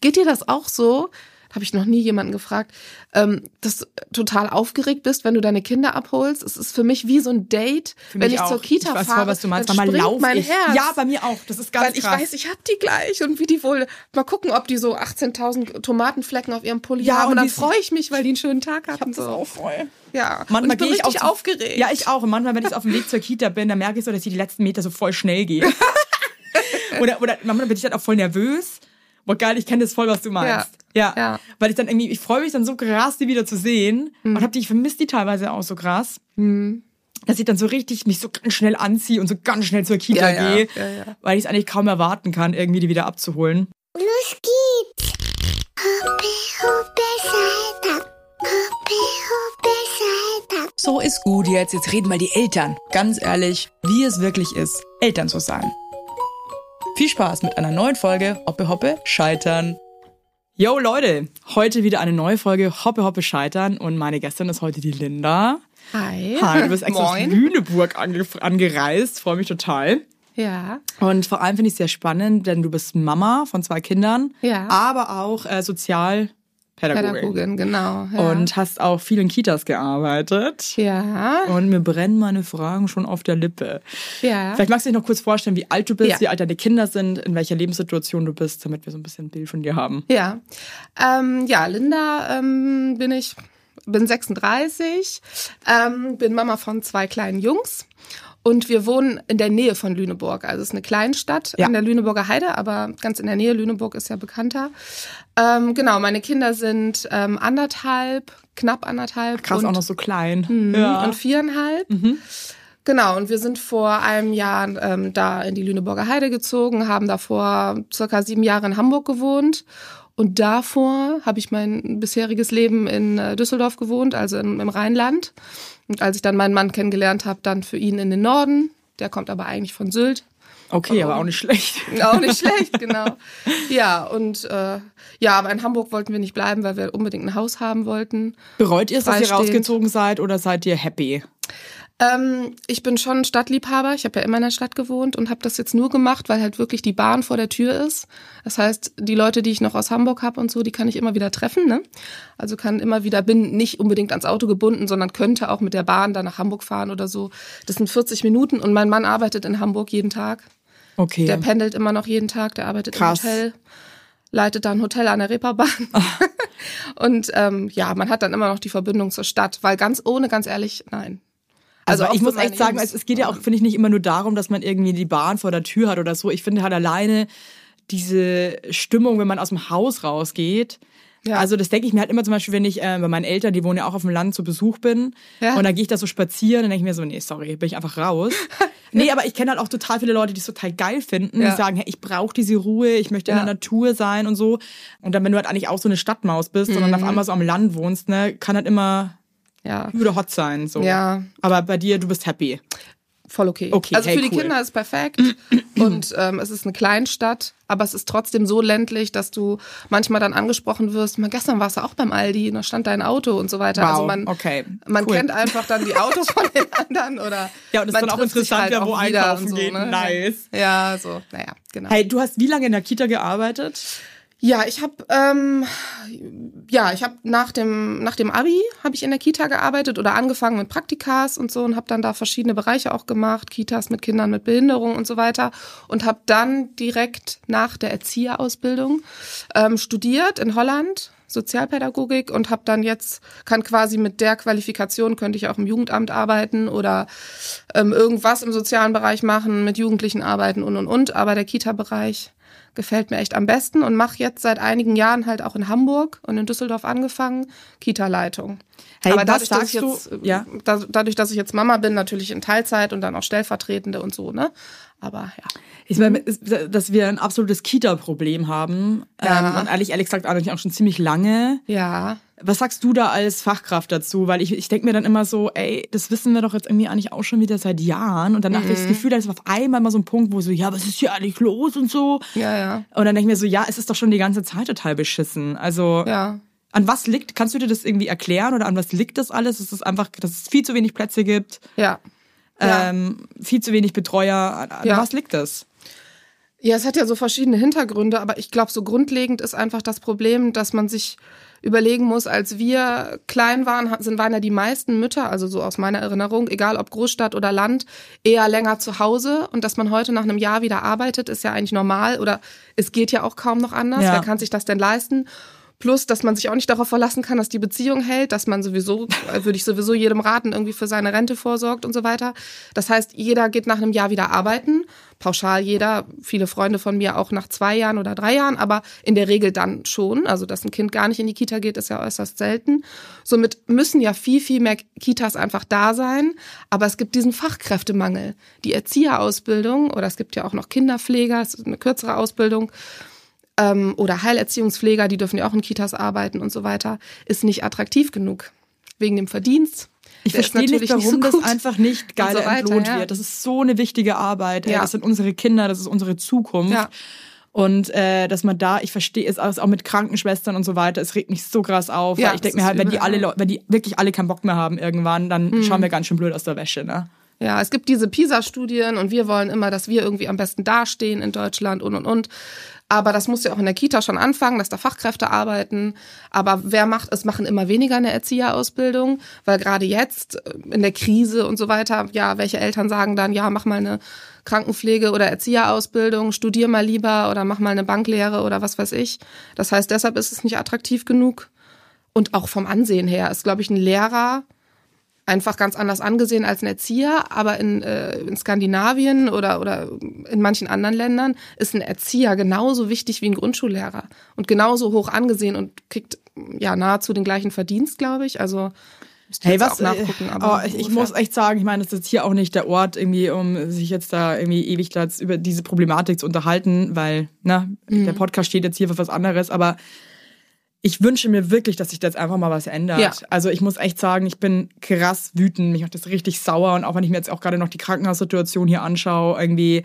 Geht dir das auch so? habe ich noch nie jemanden gefragt, ähm, dass du total aufgeregt bist, wenn du deine Kinder abholst. Es ist für mich wie so ein Date, wenn ich auch. zur Kita ich weiß fahre. voll, was du meinst. dann Manchmal springt mein ich. Herz. Ja, bei mir auch. Das ist ganz Weil ich krass. weiß, ich hab die gleich und wie die wohl mal gucken, ob die so 18.000 Tomatenflecken auf ihrem Pulli Ja, haben und und dann freue ich mich, weil die einen schönen Tag hatten. das so. auch voll. Ja, Manchmal und ich bin ich auch richtig zu- aufgeregt. Ja, ich auch. Und manchmal, wenn ich auf dem Weg zur Kita bin, dann merke ich so, dass ich die letzten Meter so voll schnell gehe. oder, oder manchmal bin ich dann auch voll nervös. Boah, geil, ich kenne das voll, was du meinst. Ja. Ja. Weil ich dann irgendwie, ich freue mich dann so krass, die wieder zu sehen. Und hab die, ich vermisse die teilweise auch so krass. Dass ich dann so richtig mich so ganz schnell anziehe und so ganz schnell zur Kita Ja, ja. gehe. Ja, ja. Weil ich es eigentlich kaum erwarten kann, irgendwie die wieder abzuholen. Los geht's! Hoppe, hoppe, Salta. Hoppe, hoppe, Salta. So ist gut jetzt. Jetzt reden mal die Eltern. Ganz ehrlich, wie es wirklich ist, Eltern zu sein. Viel Spaß mit einer neuen Folge Hoppe Hoppe Scheitern. Yo Leute, heute wieder eine neue Folge Hoppe Hoppe Scheitern und meine Gästin ist heute die Linda. Hi. Hi, du bist extra aus. Lüneburg ange angereist, freue mich total. Ja. Und vor allem finde ich es sehr spannend, denn du bist Mama von zwei Kindern, Ja. aber auch äh, Sozialpädagogin. Pädagogin, genau. Ja. Und hast auch viel in Kitas gearbeitet. ja. Und mir brennen meine Fragen schon auf der Lippe. Ja. Vielleicht magst du dich noch kurz vorstellen, wie alt du bist, Ja. wie alt deine Kinder sind, in welcher Lebenssituation du bist, damit wir so ein bisschen ein Bild von dir haben. Ja, ähm, ja, Linda ähm, bin ich, bin 36, ähm, bin Mama von zwei kleinen Jungs und wir wohnen in der Nähe von Lüneburg. Also es ist eine Kleinstadt Ja. an der Lüneburger Heide, aber ganz in der Nähe. Lüneburg ist ja bekannter. Ähm, genau, meine Kinder sind ähm, anderthalb, knapp anderthalb Krass, und, auch noch so klein. Mhm, Ja. und viereinhalb. Genau, und wir sind vor einem Jahr ähm, da in die Lüneburger Heide gezogen, haben davor circa sieben Jahre in Hamburg gewohnt. Und davor habe ich mein bisheriges Leben in äh, Düsseldorf gewohnt, also im, im Rheinland. Und als ich dann meinen Mann kennengelernt habe, dann für ihn in den Norden. Der kommt aber eigentlich von Sylt. Okay, aber auch nicht schlecht. Auch nicht schlecht, genau. Ja, und äh, ja, aber in Hamburg wollten wir nicht bleiben, weil wir unbedingt ein Haus haben wollten. Bereut ihr es, dass ihr rausgezogen seid oder seid ihr happy? Ähm, ich bin schon Stadtliebhaber. Ich habe ja immer in der Stadt gewohnt und habe das jetzt nur gemacht, weil halt wirklich die Bahn vor der Tür ist. Das heißt, die Leute, die ich noch aus Hamburg habe und so, die kann ich immer wieder treffen. Ne? Also kann immer wieder, bin nicht unbedingt ans Auto gebunden, sondern könnte auch mit der Bahn dann nach Hamburg fahren oder so. Das sind 40 Minuten und mein Mann arbeitet in Hamburg jeden Tag. Okay. Der pendelt immer noch jeden Tag, der arbeitet Krass. im Hotel, leitet dann ein Hotel an der Reeperbahn. und ähm, ja, man hat dann immer noch die Verbindung zur Stadt, weil ganz ohne, ganz ehrlich, nein. Also, auch ich muss echt sagen, es, es geht ja auch, finde ich, nicht immer nur darum, dass man irgendwie die Bahn vor der Tür hat oder so. Ich finde halt alleine diese Stimmung, wenn man aus dem Haus rausgeht. Ja. Also das denke ich mir halt immer zum Beispiel, wenn ich äh, bei meinen Eltern, die wohnen ja auch auf dem Land, zu Besuch bin Ja. und dann gehe ich da so spazieren, dann denke ich mir so, nee, sorry, bin ich einfach raus. nee, aber ich kenne halt auch total viele Leute, die es total geil finden, Ja. die sagen, hey, ich brauche diese Ruhe, ich möchte in der Natur sein und so. Und dann, wenn du halt eigentlich auch so eine Stadtmaus bist, sondern Mhm. auf einmal so am Land wohnst, ne, kann halt immer Ja, oder hot sein. So. Ja. Aber bei dir, du bist happy. voll okay. Okay, also hey, für die cool. Kinder ist perfekt und ähm, es ist eine Kleinstadt, aber es ist trotzdem so ländlich, dass du manchmal dann angesprochen wirst. Mal gestern warst du auch beim Aldi da stand dein Auto und so weiter. Wow, also man, okay, man cool. kennt einfach dann die Autos von den anderen oder Ja, und es ist man dann auch interessant, halt wer wo einkaufen und geht. Nice. Ja, so, naja, genau. Hey, du hast wie lange in der Kita gearbeitet? Ja, ich habe ähm, ja, ich habe nach dem nach dem Abi habe ich in der Kita gearbeitet oder angefangen mit Praktikas und so und habe dann da verschiedene Bereiche auch gemacht, Kitas mit Kindern mit Behinderung und so weiter und habe dann direkt nach der Erzieherausbildung ähm, studiert in Holland Sozialpädagogik und habe dann jetzt kann quasi mit der Qualifikation könnte ich auch im Jugendamt arbeiten oder ähm, irgendwas im sozialen Bereich machen, mit Jugendlichen arbeiten und und und, aber der Kita-Bereich gefällt mir echt am besten und mache jetzt seit einigen Jahren halt auch in Hamburg und in Düsseldorf angefangen Kita-Leitung. Hey, Aber dadurch, dass sagst ich du- jetzt, äh, Ja. da, dadurch, dass ich jetzt Mama bin, natürlich in Teilzeit und dann auch Stellvertretende und so, ne? Aber ja. Ich meine, dass wir ein absolutes Kita-Problem haben. Ja. Ähm, und ehrlich, ehrlich gesagt, eigentlich auch schon ziemlich lange. Ja. Was sagst du da als Fachkraft dazu? Weil ich, ich denke mir dann immer so, ey, das wissen wir doch jetzt irgendwie eigentlich auch schon wieder seit Jahren. Und dann habe ich Mhm. das Gefühl, da ist auf einmal mal so ein Punkt, wo so, ja, was ist hier eigentlich los und so. Ja, ja. Und dann denke ich mir so, ja, es ist doch schon die ganze Zeit total beschissen. Also Ja. an was liegt, kannst du dir das irgendwie erklären oder an was liegt das alles? Ist es einfach, dass es viel zu wenig Plätze gibt, Ja. Ja. ähm, viel zu wenig Betreuer? An, an Ja. was liegt das? Ja, es hat ja so verschiedene Hintergründe, aber ich glaube, so grundlegend ist einfach das Problem, dass man sich überlegen muss, als wir klein waren, sind waren ja die meisten Mütter, also so aus meiner Erinnerung, egal ob Großstadt oder Land, eher länger zu Hause und dass man heute nach einem Jahr wieder arbeitet, ist ja eigentlich normal oder es geht ja auch kaum noch anders. Ja. Wer kann sich das denn leisten? Plus, dass man sich auch nicht darauf verlassen kann, dass die Beziehung hält, dass man sowieso, äh, würde ich sowieso jedem raten, irgendwie für seine Rente vorsorgt und so weiter. Das heißt, jeder geht nach einem Jahr wieder arbeiten. Pauschal jeder, viele Freunde von mir auch nach zwei Jahren oder drei Jahren, aber in der Regel dann schon. Also, dass ein Kind gar nicht in die Kita geht, ist ja äußerst selten. Somit müssen ja viel, viel mehr Kitas einfach da sein. Aber es gibt diesen Fachkräftemangel. Die Erzieherausbildung oder es gibt ja auch noch Kinderpfleger, es ist eine kürzere Ausbildung ähm, oder Heilerziehungspfleger, die dürfen ja auch in Kitas arbeiten und so weiter, ist nicht attraktiv genug. Wegen dem Verdienst. Ich Der verstehe nicht, warum nicht so das einfach nicht geiler so entlohnt ja. wird. Das ist so eine wichtige Arbeit. Ja. Das sind unsere Kinder, das ist unsere Zukunft. Ja. Und äh, dass man da, ich verstehe es auch mit Krankenschwestern und so weiter, es regt mich so krass auf. Ja, ich denke mir halt, wenn die alle wenn die wirklich alle keinen Bock mehr haben irgendwann, dann Mhm. schauen wir ganz schön blöd aus der Wäsche, ne? Ja, es gibt diese PISA-Studien und wir wollen immer, dass wir irgendwie am besten dastehen in Deutschland und und und. Aber das muss ja auch in der Kita schon anfangen, dass da Fachkräfte arbeiten. Aber wer macht es? Machen immer weniger eine Erzieherausbildung, weil gerade jetzt äh, in der Krise und so weiter, ja, welche Eltern sagen dann, ja, mach mal eine Krankenpflege oder Erzieherausbildung, studier mal lieber oder mach mal eine Banklehre oder was weiß ich. Das heißt, deshalb ist es nicht attraktiv genug. Und auch vom Ansehen her ist, glaube ich, ein Lehrer einfach ganz anders angesehen als ein Erzieher, aber in, äh, in Skandinavien oder, oder in manchen anderen Ländern ist ein Erzieher genauso wichtig wie ein Grundschullehrer und genauso hoch angesehen und kriegt ja nahezu den gleichen Verdienst, glaube ich. Also Hey, was? oh, ich, ich muss echt sagen, ich meine, das ist jetzt hier auch nicht der Ort, irgendwie, um sich jetzt da irgendwie ewig über diese Problematik zu unterhalten, weil, ne, Mhm. der Podcast steht jetzt hier für was anderes, aber ich wünsche mir wirklich, dass sich da jetzt einfach mal was ändert. Ja. Also ich muss echt sagen, ich bin krass wütend, mich macht das richtig sauer und auch wenn ich mir jetzt auch gerade noch die Krankenhaussituation hier anschaue, irgendwie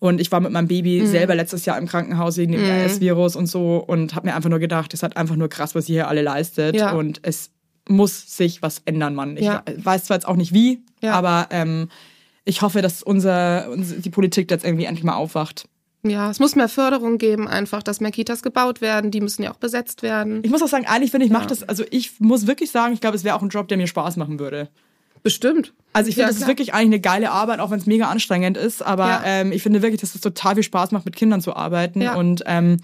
und ich war mit meinem Baby Mhm. selber letztes Jahr im Krankenhaus wegen dem RS-Virus und so und habe mir einfach nur gedacht, das hat einfach nur krass, was ihr hier alle leistet Ja. und es muss sich was ändern, Mann. Ich Ja. weiß zwar jetzt auch nicht wie, Ja. aber ähm, ich hoffe, dass unser, unser die Politik jetzt irgendwie endlich mal aufwacht. Ja, es muss mehr Förderung geben, einfach, dass mehr Kitas gebaut werden. Die müssen ja auch besetzt werden. Ich muss auch sagen, eigentlich finde ich, macht das, also ich muss wirklich sagen, ich glaube, es wäre auch ein Job, der mir Spaß machen würde. Bestimmt. Also ich finde, Ja, das ist klar. wirklich eigentlich eine geile Arbeit, auch wenn es mega anstrengend ist. Aber Ja. ähm, ich finde wirklich, dass es total viel Spaß macht, mit Kindern zu arbeiten. Ja. Und ähm,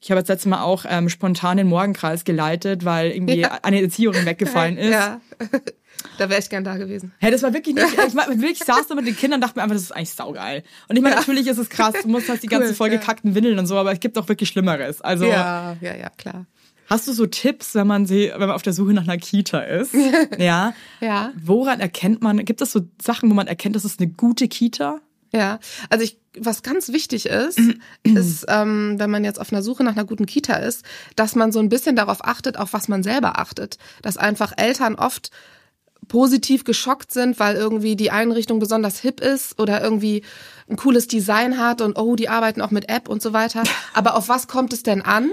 ich habe jetzt letztes Mal auch ähm, spontan den Morgenkreis geleitet, weil irgendwie Ja. eine Erzieherin weggefallen ist. Ja. da wäre ich gern da gewesen. Hey, das war wirklich nicht, ich war, wirklich saß da mit den Kindern und dachte mir einfach, das ist eigentlich saugeil. Und ich meine, natürlich ist es krass, du musst halt die ganze Cool, vollgekackten Windeln und so, aber es gibt auch wirklich Schlimmeres. Also Ja, ja, ja, klar. hast du so Tipps, wenn man sie, wenn man auf der Suche nach einer Kita ist? ja. Ja. Woran erkennt man, gibt es so Sachen, wo man erkennt, das ist eine gute Kita? Ja, also ich, was ganz wichtig ist, ist, ähm, wenn man jetzt auf einer Suche nach einer guten Kita ist, dass man so ein bisschen darauf achtet, auf was man selber achtet. Dass einfach Eltern oft positiv geschockt sind, weil irgendwie die Einrichtung besonders hip ist oder irgendwie ein cooles Design hat und oh, die arbeiten auch mit App und so weiter. Aber auf was kommt es denn an?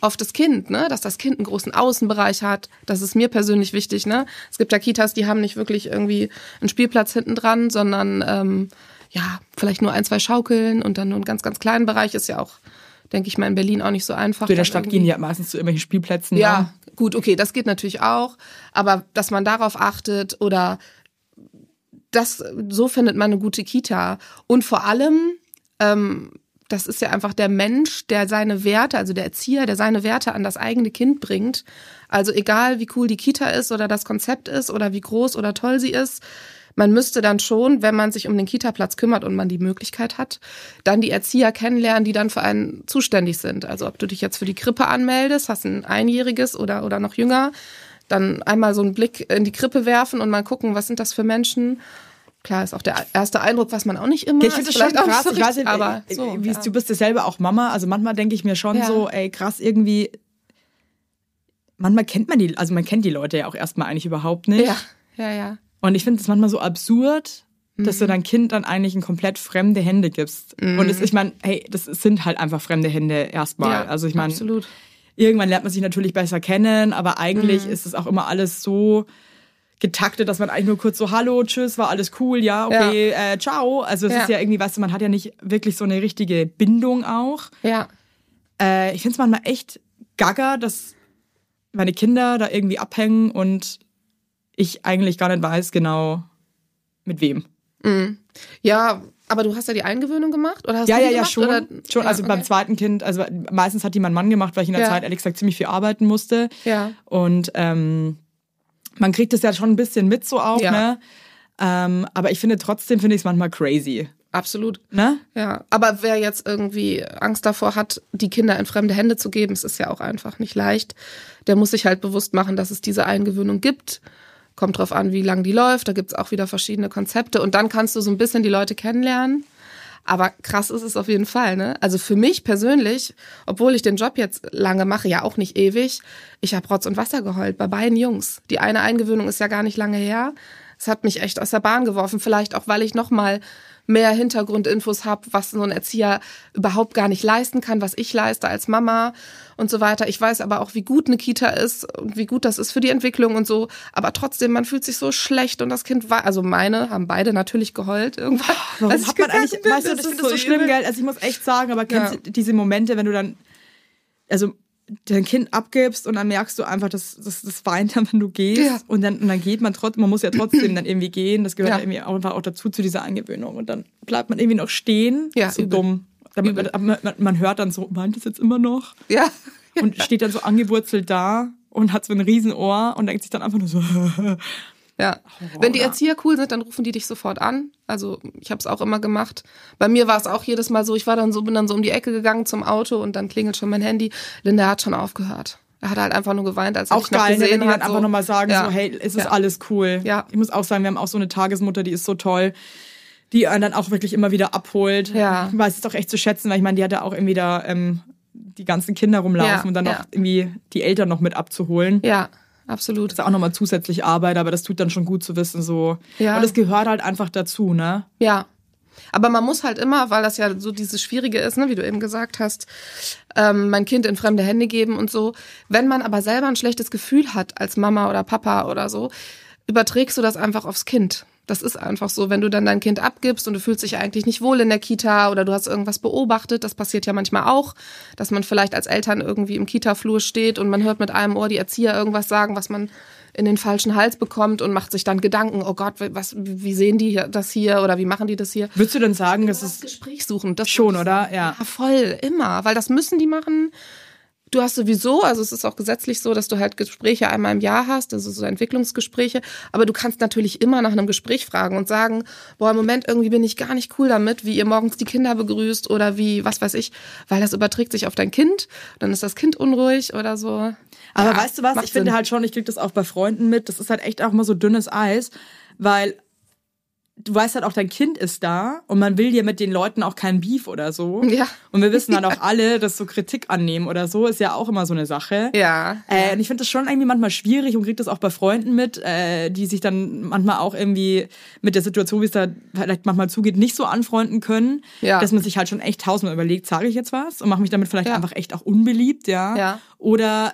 auf das Kind, ne, dass das Kind einen großen Außenbereich hat. Das ist mir persönlich wichtig, ne. Es gibt ja Kitas, die haben nicht wirklich irgendwie einen Spielplatz hinten dran, sondern ähm, ja, vielleicht nur ein, zwei Schaukeln und dann nur einen ganz, ganz kleinen Bereich ist ja auch, denke ich mal, in Berlin auch nicht so einfach. In der Stadt irgendwie- gehen die ja meistens zu irgendwelchen Spielplätzen. ja, ne? Gut, okay, das geht natürlich auch, aber dass man darauf achtet oder das, so findet man eine gute Kita. Und vor allem, ähm, das ist ja einfach der Mensch, der seine Werte, also der Erzieher, der seine Werte an das eigene Kind bringt. Also egal, wie cool die Kita ist oder das Konzept ist oder wie groß oder toll sie ist, man müsste dann schon, wenn man sich um den Kita-Platz kümmert und man die Möglichkeit hat, dann die Erzieher kennenlernen, die dann für einen zuständig sind. Also ob du dich jetzt für die Krippe anmeldest, hast ein Einjähriges oder, oder noch jünger, dann einmal so einen Blick in die Krippe werfen und mal gucken, was sind das für Menschen. Klar, ist auch der erste Eindruck, was man auch nicht immer. Ja, ich finde das schon vielleicht auch nicht krass. so ich weiß nicht, aber äh, so, wie ja. du bist ja selber auch Mama. Also manchmal denke ich mir schon Ja. so, ey, krass, irgendwie. Manchmal kennt man die, also man kennt die Leute ja auch erstmal eigentlich überhaupt nicht. Ja, ja, ja. Und ich finde es manchmal so absurd, dass Mhm. du dein Kind dann eigentlich in komplett fremde Hände gibst. Und es, ich meine, hey, das sind halt einfach fremde Hände erstmal. ja also ich meine, absolut. irgendwann lernt man sich natürlich besser kennen, aber eigentlich Mhm. ist es auch immer alles so getaktet, dass man eigentlich nur kurz so, hallo, tschüss, war alles cool, ja, okay, Äh, ciao. Also es Ja. ist ja irgendwie, weißt du, man hat ja nicht wirklich so eine richtige Bindung auch. Ja. Äh, ich finde es manchmal echt gaga, dass meine Kinder da irgendwie abhängen und ich eigentlich gar nicht weiß genau mit wem. Ja, aber du hast ja die Eingewöhnung gemacht? Oder hast Ja, du ja, ja, schon. Oder? schon ja, also beim okay. zweiten Kind, also meistens hat die mein Mann gemacht, weil ich in der Ja. Zeit ehrlich gesagt ziemlich viel arbeiten musste. Ja. Und ähm, man kriegt es ja schon ein bisschen mit so auch, Ja. ne? Ähm, aber ich finde trotzdem finde ich es manchmal crazy. Absolut. Ne? Ja, aber wer jetzt irgendwie Angst davor hat, die Kinder in fremde Hände zu geben, es ist ja auch einfach nicht leicht, der muss sich halt bewusst machen, dass es diese Eingewöhnung gibt. Kommt drauf an, wie lang die läuft. Da gibt's auch wieder verschiedene Konzepte. Und dann kannst du so ein bisschen die Leute kennenlernen. Aber krass ist es auf jeden Fall, ne? Also für mich persönlich, obwohl ich den Job jetzt lange mache, ja auch nicht ewig, ich habe Rotz und Wasser geheult bei beiden Jungs. Die eine Eingewöhnung ist ja gar nicht lange her. Es hat mich echt aus der Bahn geworfen, vielleicht auch, weil ich noch mal mehr Hintergrundinfos habe, was so ein Erzieher überhaupt gar nicht leisten kann, was ich leiste als Mama und so weiter. Ich weiß aber auch, wie gut eine Kita ist und wie gut das ist für die Entwicklung und so. Aber trotzdem, man fühlt sich so schlecht und das Kind war, also meine haben beide natürlich geheult irgendwann. Warum hat man eigentlich, bin. weißt du, Das ich ist finde das so schlimm, übel. gell? Also ich muss echt sagen, aber kennst Ja. du diese Momente, wenn du dann, also dein Kind abgibst und dann merkst du einfach, dass das, das weint dann, wenn du gehst Ja. und dann und dann geht man trotzdem, man muss ja trotzdem dann irgendwie gehen, das gehört Ja. irgendwie auch einfach auch dazu zu dieser Eingewöhnung und dann bleibt man irgendwie noch stehen, Ja, so übel. dumm. Man, man, man hört dann so, weint das jetzt immer noch Ja. und steht dann so angewurzelt da und hat so ein Riesenohr und denkt sich dann einfach nur so, Ja. Wenn die Erzieher cool sind, dann rufen die dich sofort an. Also ich habe es auch immer gemacht. Bei mir war es auch jedes Mal so, ich war dann so, bin dann so um die Ecke gegangen zum Auto und dann klingelt schon mein Handy. Linda hat schon aufgehört. Er hat halt einfach nur geweint, als er auch noch geil, ne, wenn gesehen die dann hat. einfach so. nochmal sagen, Ja. so, hey, es ist Ja. alles cool. Ja. Ich muss auch sagen, wir haben auch so eine Tagesmutter, die ist so toll, die einen dann auch wirklich immer wieder abholt. Ja. Ich weiß es doch echt zu schätzen, weil ich meine, die hat ja auch irgendwie da ähm, die ganzen Kinder rumlaufen Ja, und dann noch ja. irgendwie die Eltern noch mit abzuholen. Ja, absolut. Das ist auch nochmal zusätzlich Arbeit, aber das tut dann schon gut zu wissen, so. Ja. Und das gehört halt einfach dazu, ne? Ja. Aber man muss halt immer, weil das ja so dieses Schwierige ist, ne, wie du eben gesagt hast, ähm, mein Kind in fremde Hände geben und so. Wenn man aber selber ein schlechtes Gefühl hat als Mama oder Papa oder so, überträgst du das einfach aufs Kind. Das ist einfach so, wenn du dann dein Kind abgibst und du fühlst dich eigentlich nicht wohl in der Kita oder du hast irgendwas beobachtet, das passiert ja manchmal auch, dass man vielleicht als Eltern irgendwie im Kita-Flur steht und man hört mit einem Ohr die Erzieher irgendwas sagen, was man in den falschen Hals bekommt und macht sich dann Gedanken, oh Gott, was, wie sehen die das hier oder wie machen die das hier? Würdest du denn sagen, dass Das es Gespräch suchen. Das schon, oder? Ja. ja, voll, immer. Weil das müssen die machen. Du hast sowieso, also es ist auch gesetzlich so, dass du halt Gespräche einmal im Jahr hast, also so Entwicklungsgespräche, aber du kannst natürlich immer nach einem Gespräch fragen und sagen, boah, im Moment irgendwie bin ich gar nicht cool damit, wie ihr morgens die Kinder begrüßt oder wie, was weiß ich, weil das überträgt sich auf dein Kind, dann ist das Kind unruhig oder so. Aber Ja, weißt du was? Ich finde Sinn. halt schon, ich krieg das auch bei Freunden mit. Das ist halt echt auch immer so dünnes Eis, weil du weißt halt auch, dein Kind ist da und man will dir mit den Leuten auch kein Beef oder so. Ja. Und wir wissen dann auch alle, dass so Kritik annehmen oder so ist ja auch immer so eine Sache. Ja. Äh, und ich finde das schon irgendwie manchmal schwierig und krieg das auch bei Freunden mit, äh, die sich dann manchmal auch irgendwie mit der Situation, wie es da vielleicht manchmal zugeht, nicht so anfreunden können. Ja. Dass man sich halt schon echt tausendmal überlegt, sage ich jetzt was und mache mich damit vielleicht Ja. einfach echt auch unbeliebt, ja. Ja. Oder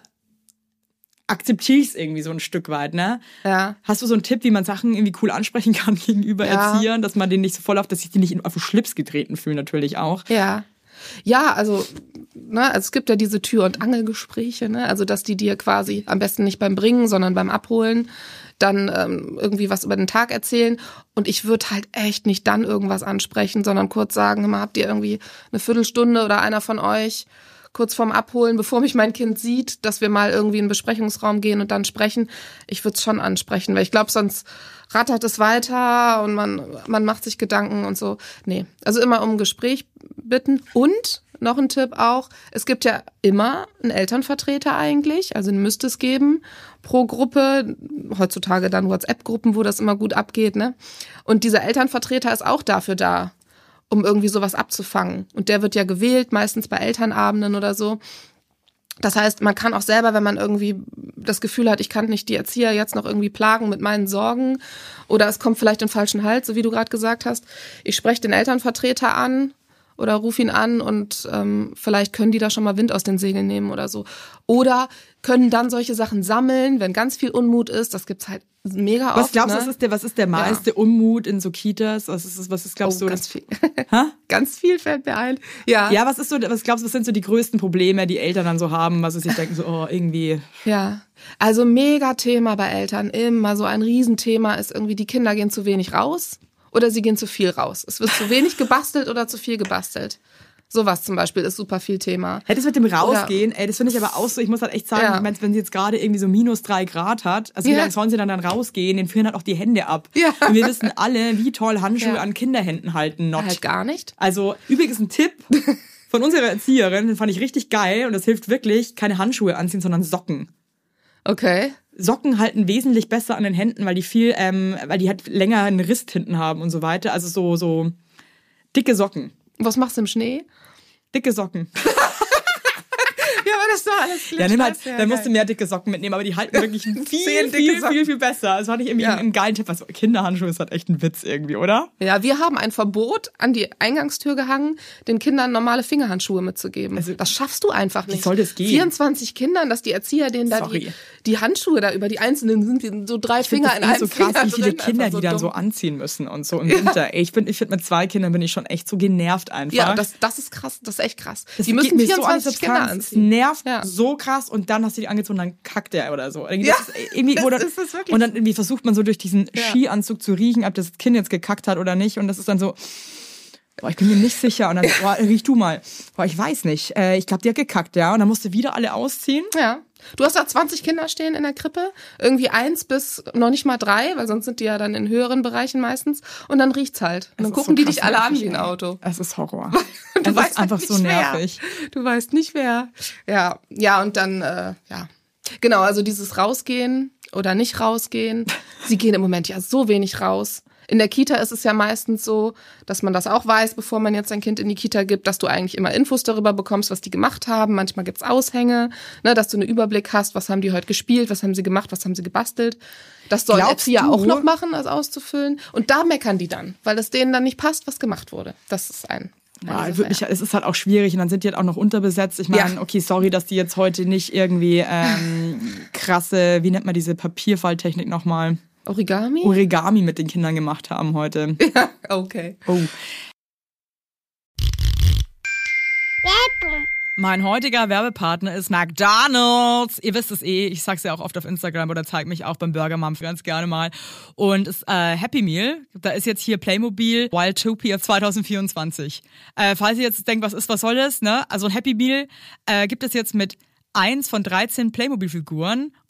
akzeptiere ich es irgendwie so ein Stück weit, ne? Ja. Hast du so einen Tipp, wie man Sachen irgendwie cool ansprechen kann gegenüber Ja. Erziehern, dass man denen nicht so voll auf, dass sich die nicht auf den Schlips getreten fühlen, natürlich auch. Ja. Ja, also, ne, also es gibt ja diese Tür- und Angelgespräche, ne? Also, dass die dir quasi am besten nicht beim Bringen, sondern beim Abholen dann ähm, irgendwie was über den Tag erzählen. Und ich würde halt echt nicht dann irgendwas ansprechen, sondern kurz sagen, mal, habt ihr irgendwie eine Viertelstunde oder einer von euch kurz vorm Abholen, bevor mich mein Kind sieht, dass wir mal irgendwie in den Besprechungsraum gehen und dann sprechen. Ich würde es schon ansprechen, weil ich glaube, sonst rattert es weiter und man, man macht sich Gedanken und so. Nee, also immer um ein Gespräch bitten. Und noch ein Tipp auch, es gibt ja immer einen Elternvertreter eigentlich, also den müsste es geben pro Gruppe, heutzutage dann WhatsApp-Gruppen, wo das immer gut abgeht, ne? Und dieser Elternvertreter ist auch dafür da, um irgendwie sowas abzufangen. Und der wird ja gewählt, meistens bei Elternabenden oder so. Das heißt, man kann auch selber, wenn man irgendwie das Gefühl hat, ich kann nicht die Erzieher jetzt noch irgendwie plagen mit meinen Sorgen oder es kommt vielleicht in falschen Hals, so wie du gerade gesagt hast, ich spreche den Elternvertreter an oder ruf ihn an und ähm, vielleicht können die da schon mal Wind aus den Segeln nehmen oder so. Oder können dann solche Sachen sammeln, wenn ganz viel Unmut ist. Das gibt's halt mega oft. Was glaubst du, ne? was ist der, was ist der meiste Unmut in so Kitas? Was ist, was ist, glaubst oh, du? ganz viel. Ganz viel fällt mir ein. Ja. Ja, was ist so, was glaubst du, was sind so die größten Probleme, die Eltern dann so haben, was sie sich denken, so, oh, irgendwie, Ja, also mega Thema bei Eltern. Immer so ein Riesenthema ist irgendwie, die Kinder gehen zu wenig raus oder sie gehen zu viel raus. Es wird zu wenig gebastelt oder zu viel gebastelt. Sowas zum Beispiel ist super viel Thema. Hättest mit dem Rausgehen, ey, das finde ich aber auch so, ich muss halt echt sagen, Ja. ich mein, wenn sie jetzt gerade irgendwie so minus drei Grad hat, also wie Ja. lange sollen sie dann, dann rausgehen? Den frieren halt auch die Hände ab. Ja. Und wir wissen alle, wie toll Handschuhe Ja. an Kinderhänden halten, not. Halt gar nicht. Also übrigens ein Tipp von unserer Erzieherin, den fand ich richtig geil und das hilft wirklich, keine Handschuhe anziehen, sondern Socken. Okay. Socken halten wesentlich besser an den Händen, weil die viel, ähm, weil die halt länger einen Riss hinten haben und so weiter. Also so, so dicke Socken. Was machst du im Schnee? Dicke Socken. Ja, aber das ist doch alles Ja, nimm halt, dann musst du mehr dicke Socken mitnehmen, aber die halten wirklich viel, viel, Socken. viel, viel besser. Das fand ich irgendwie Ja. einen, geilen Tipp. Also Kinderhandschuhe ist halt echt ein Witz irgendwie, oder? Ja, wir haben ein Verbot an die Eingangstür gehangen, den Kindern normale Fingerhandschuhe mitzugeben. Also, das schaffst du einfach nicht. soll das gehen? 24 Kindern, dass die Erzieher denen da Sorry. die Handschuhe da über die einzelnen sind, so drei Ich Finger das in eh einem so krass, Finger wie viele drin. Kinder Einfach die dann dumm. so anziehen müssen und so im Winter. Ey, ich bin, ich finde mit zwei Kindern bin ich schon echt so genervt einfach. Ja, das, das ist krass, das ist echt krass. Das die müssen geht mir so an die 24 Kinder anziehen. nervt Ja. so krass und dann hast du die angezogen, dann kackt der oder so. Ja, das ist irgendwie, das dann, ist es wirklich. Und dann irgendwie versucht man so durch diesen Ja. Skianzug zu riechen, ob das Kind jetzt gekackt hat oder nicht. Und das ist dann so, boah, ich bin mir nicht sicher. Und dann, boah, riech du mal. Boah, ich weiß nicht. Äh, ich glaube, die hat gekackt, ja. Und dann musst du wieder alle ausziehen. Ja. Du hast da 20 Kinder stehen in der Krippe, irgendwie eins bis noch nicht mal drei, weil sonst sind die ja dann in höheren Bereichen meistens. Und dann riecht's halt. Und dann gucken so die dich alle an nervig, wie ein. Auto. Es ist Horror. Du es weißt ist einfach so nicht wer. nervig. Du weißt nicht wer. Ja, ja und dann äh, ja. Genau, also dieses rausgehen oder nicht rausgehen. Sie gehen im Moment ja so wenig raus. In der Kita ist es ja meistens so, dass man das auch weiß, bevor man jetzt ein Kind in die Kita gibt, dass du eigentlich immer Infos darüber bekommst, was die gemacht haben. Manchmal gibt's Aushänge, ne, dass du einen Überblick hast, was haben die heute gespielt, was haben sie gemacht, was haben sie gebastelt. Das sollen Erzieher du- auch noch machen, als auszufüllen. Und da meckern die dann, weil es denen dann nicht passt, was gemacht wurde. Das ist ein. Ja, Sache, wirklich, es ist halt auch schwierig und dann sind die halt auch noch unterbesetzt. Ich meine, Ja. okay, sorry, dass die jetzt heute nicht irgendwie ähm, krasse, wie nennt man diese Papierfalltechnik nochmal? Origami? Origami mit den Kindern gemacht haben heute. Ja, okay. Oh. Mein heutiger Werbepartner ist McDonald's. Ihr wisst es eh, ich sag's ja auch oft auf Instagram oder zeig mich auch beim Burger Mom ganz gerne mal. Und es äh, Happy Meal, da ist jetzt hier Playmobil Wildtopia 2024. Äh, falls ihr jetzt denkt, was ist, was soll das, ne? Also ein Happy Meal äh, gibt es jetzt mit eins von 13 Playmobil-Figuren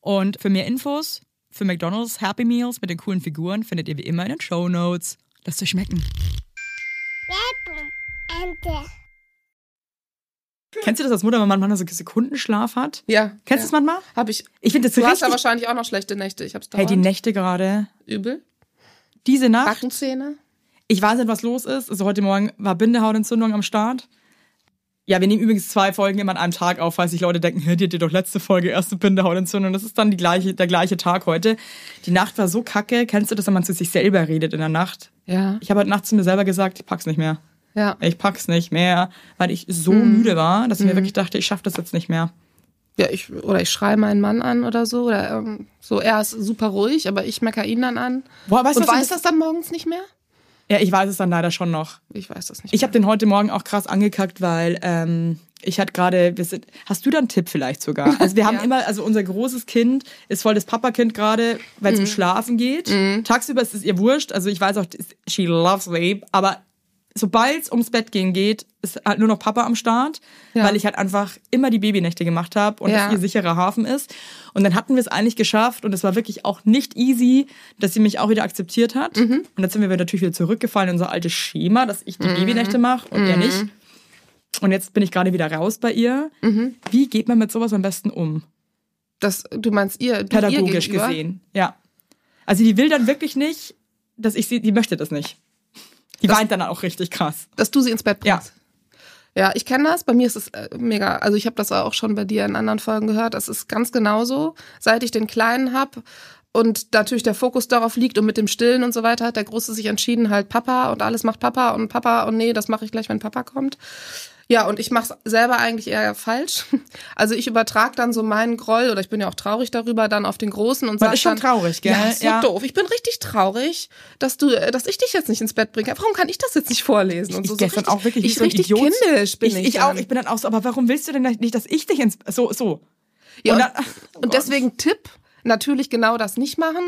Und für mehr Infos für McDonald's Happy Meals mit den coolen Figuren findet ihr wie immer in den Show Notes. Lasst euch schmecken. Kennst du das als Mutter, wenn man manchmal so Sekundenschlaf hat? Ja. Kennst du ja. das manchmal? Hab ich. Ich finde das Du hast richtig. ja wahrscheinlich auch noch schlechte Nächte. Ich hab's hey, dauernd. die Nächte gerade. Übel. Diese Nacht. Backenzähne. Ich weiß nicht, was los ist. Also heute Morgen war Bindehautentzündung am Start. Ja, wir nehmen übrigens zwei Folgen immer an einem Tag auf, falls sich Leute denken, hör dir dir doch letzte Folge erste Bindehautentzündung. Das ist dann die gleiche, der gleiche Tag heute. Die Nacht war so kacke. Kennst du das, wenn man zu sich selber redet in der Nacht? Ja. Ich habe heute Nacht zu mir selber gesagt, ich pack's nicht mehr. Ja. Ich pack's nicht mehr, weil ich so Mhm. müde war, dass ich mir wirklich dachte, ich schaff das jetzt nicht mehr. Ja, ich, oder ich schreie meinen Mann an oder so. Oder ähm, so, er ist super ruhig, aber ich mecker ihn dann an. Boah, weißt du, Und was weiß das dann morgens nicht mehr? Ja, ich weiß es dann leider schon noch. Ich weiß das nicht. Ich habe den heute Morgen auch krass angekackt, weil ähm, ich hatte gerade, hast du da einen Tipp vielleicht sogar? Also wir haben Ja. immer, also unser großes Kind ist voll das Papakind gerade, weil es Mhm. um Schlafen geht. Tagsüber ist es ihr wurscht, also ich weiß auch, she loves sleep, aber sobald es ums Bett gehen geht, ist halt nur noch Papa am Start, Ja. weil ich halt einfach immer die Babynächte gemacht habe und Ja. das ihr sicherer Hafen ist. Und dann hatten wir es eigentlich geschafft und es war wirklich auch nicht easy, dass sie mich auch wieder akzeptiert hat. Mhm. Und dann sind wir natürlich wieder zurückgefallen in unser altes Schema, dass ich die Babynächte mache und er nicht. Und jetzt bin ich gerade wieder raus bei ihr. Mhm. Wie geht man mit sowas am besten um? das, du meinst ihr, Pädagogisch ihr gesehen. Ja. Also die will dann wirklich nicht, dass ich sie, die möchte das nicht. Die weint dann auch richtig krass. dass du sie ins Bett Ja. bringst. Ja, ich kenne das. Bei mir ist es äh, mega. Also ich habe das auch schon bei dir in anderen Folgen gehört. Das ist ganz genauso. Seit ich den Kleinen hab und natürlich der Fokus darauf liegt und mit dem Stillen und so weiter hat der Große sich entschieden, halt Papa und alles macht Papa und Papa und nee, das mache ich gleich, wenn Papa kommt. Ja, und ich mache es selber eigentlich eher falsch. Also ich übertrage dann so meinen Groll oder ich bin ja auch traurig darüber dann auf den Großen und sage schon dann, traurig, gell? Ja, ist so Ja. doof. Ich bin richtig traurig, dass du, äh, dass ich dich jetzt nicht ins Bett bringe. Warum kann ich das jetzt nicht vorlesen? Und Ich so, so gestern richtig, auch wirklich ich so richtig Idiot. kindisch bin ich, ich. ich auch. Ich bin dann auch so, aber warum willst du denn nicht, dass ich dich ins, so, so. ja, und und, dann- oh und deswegen Tipp, natürlich genau das nicht machen,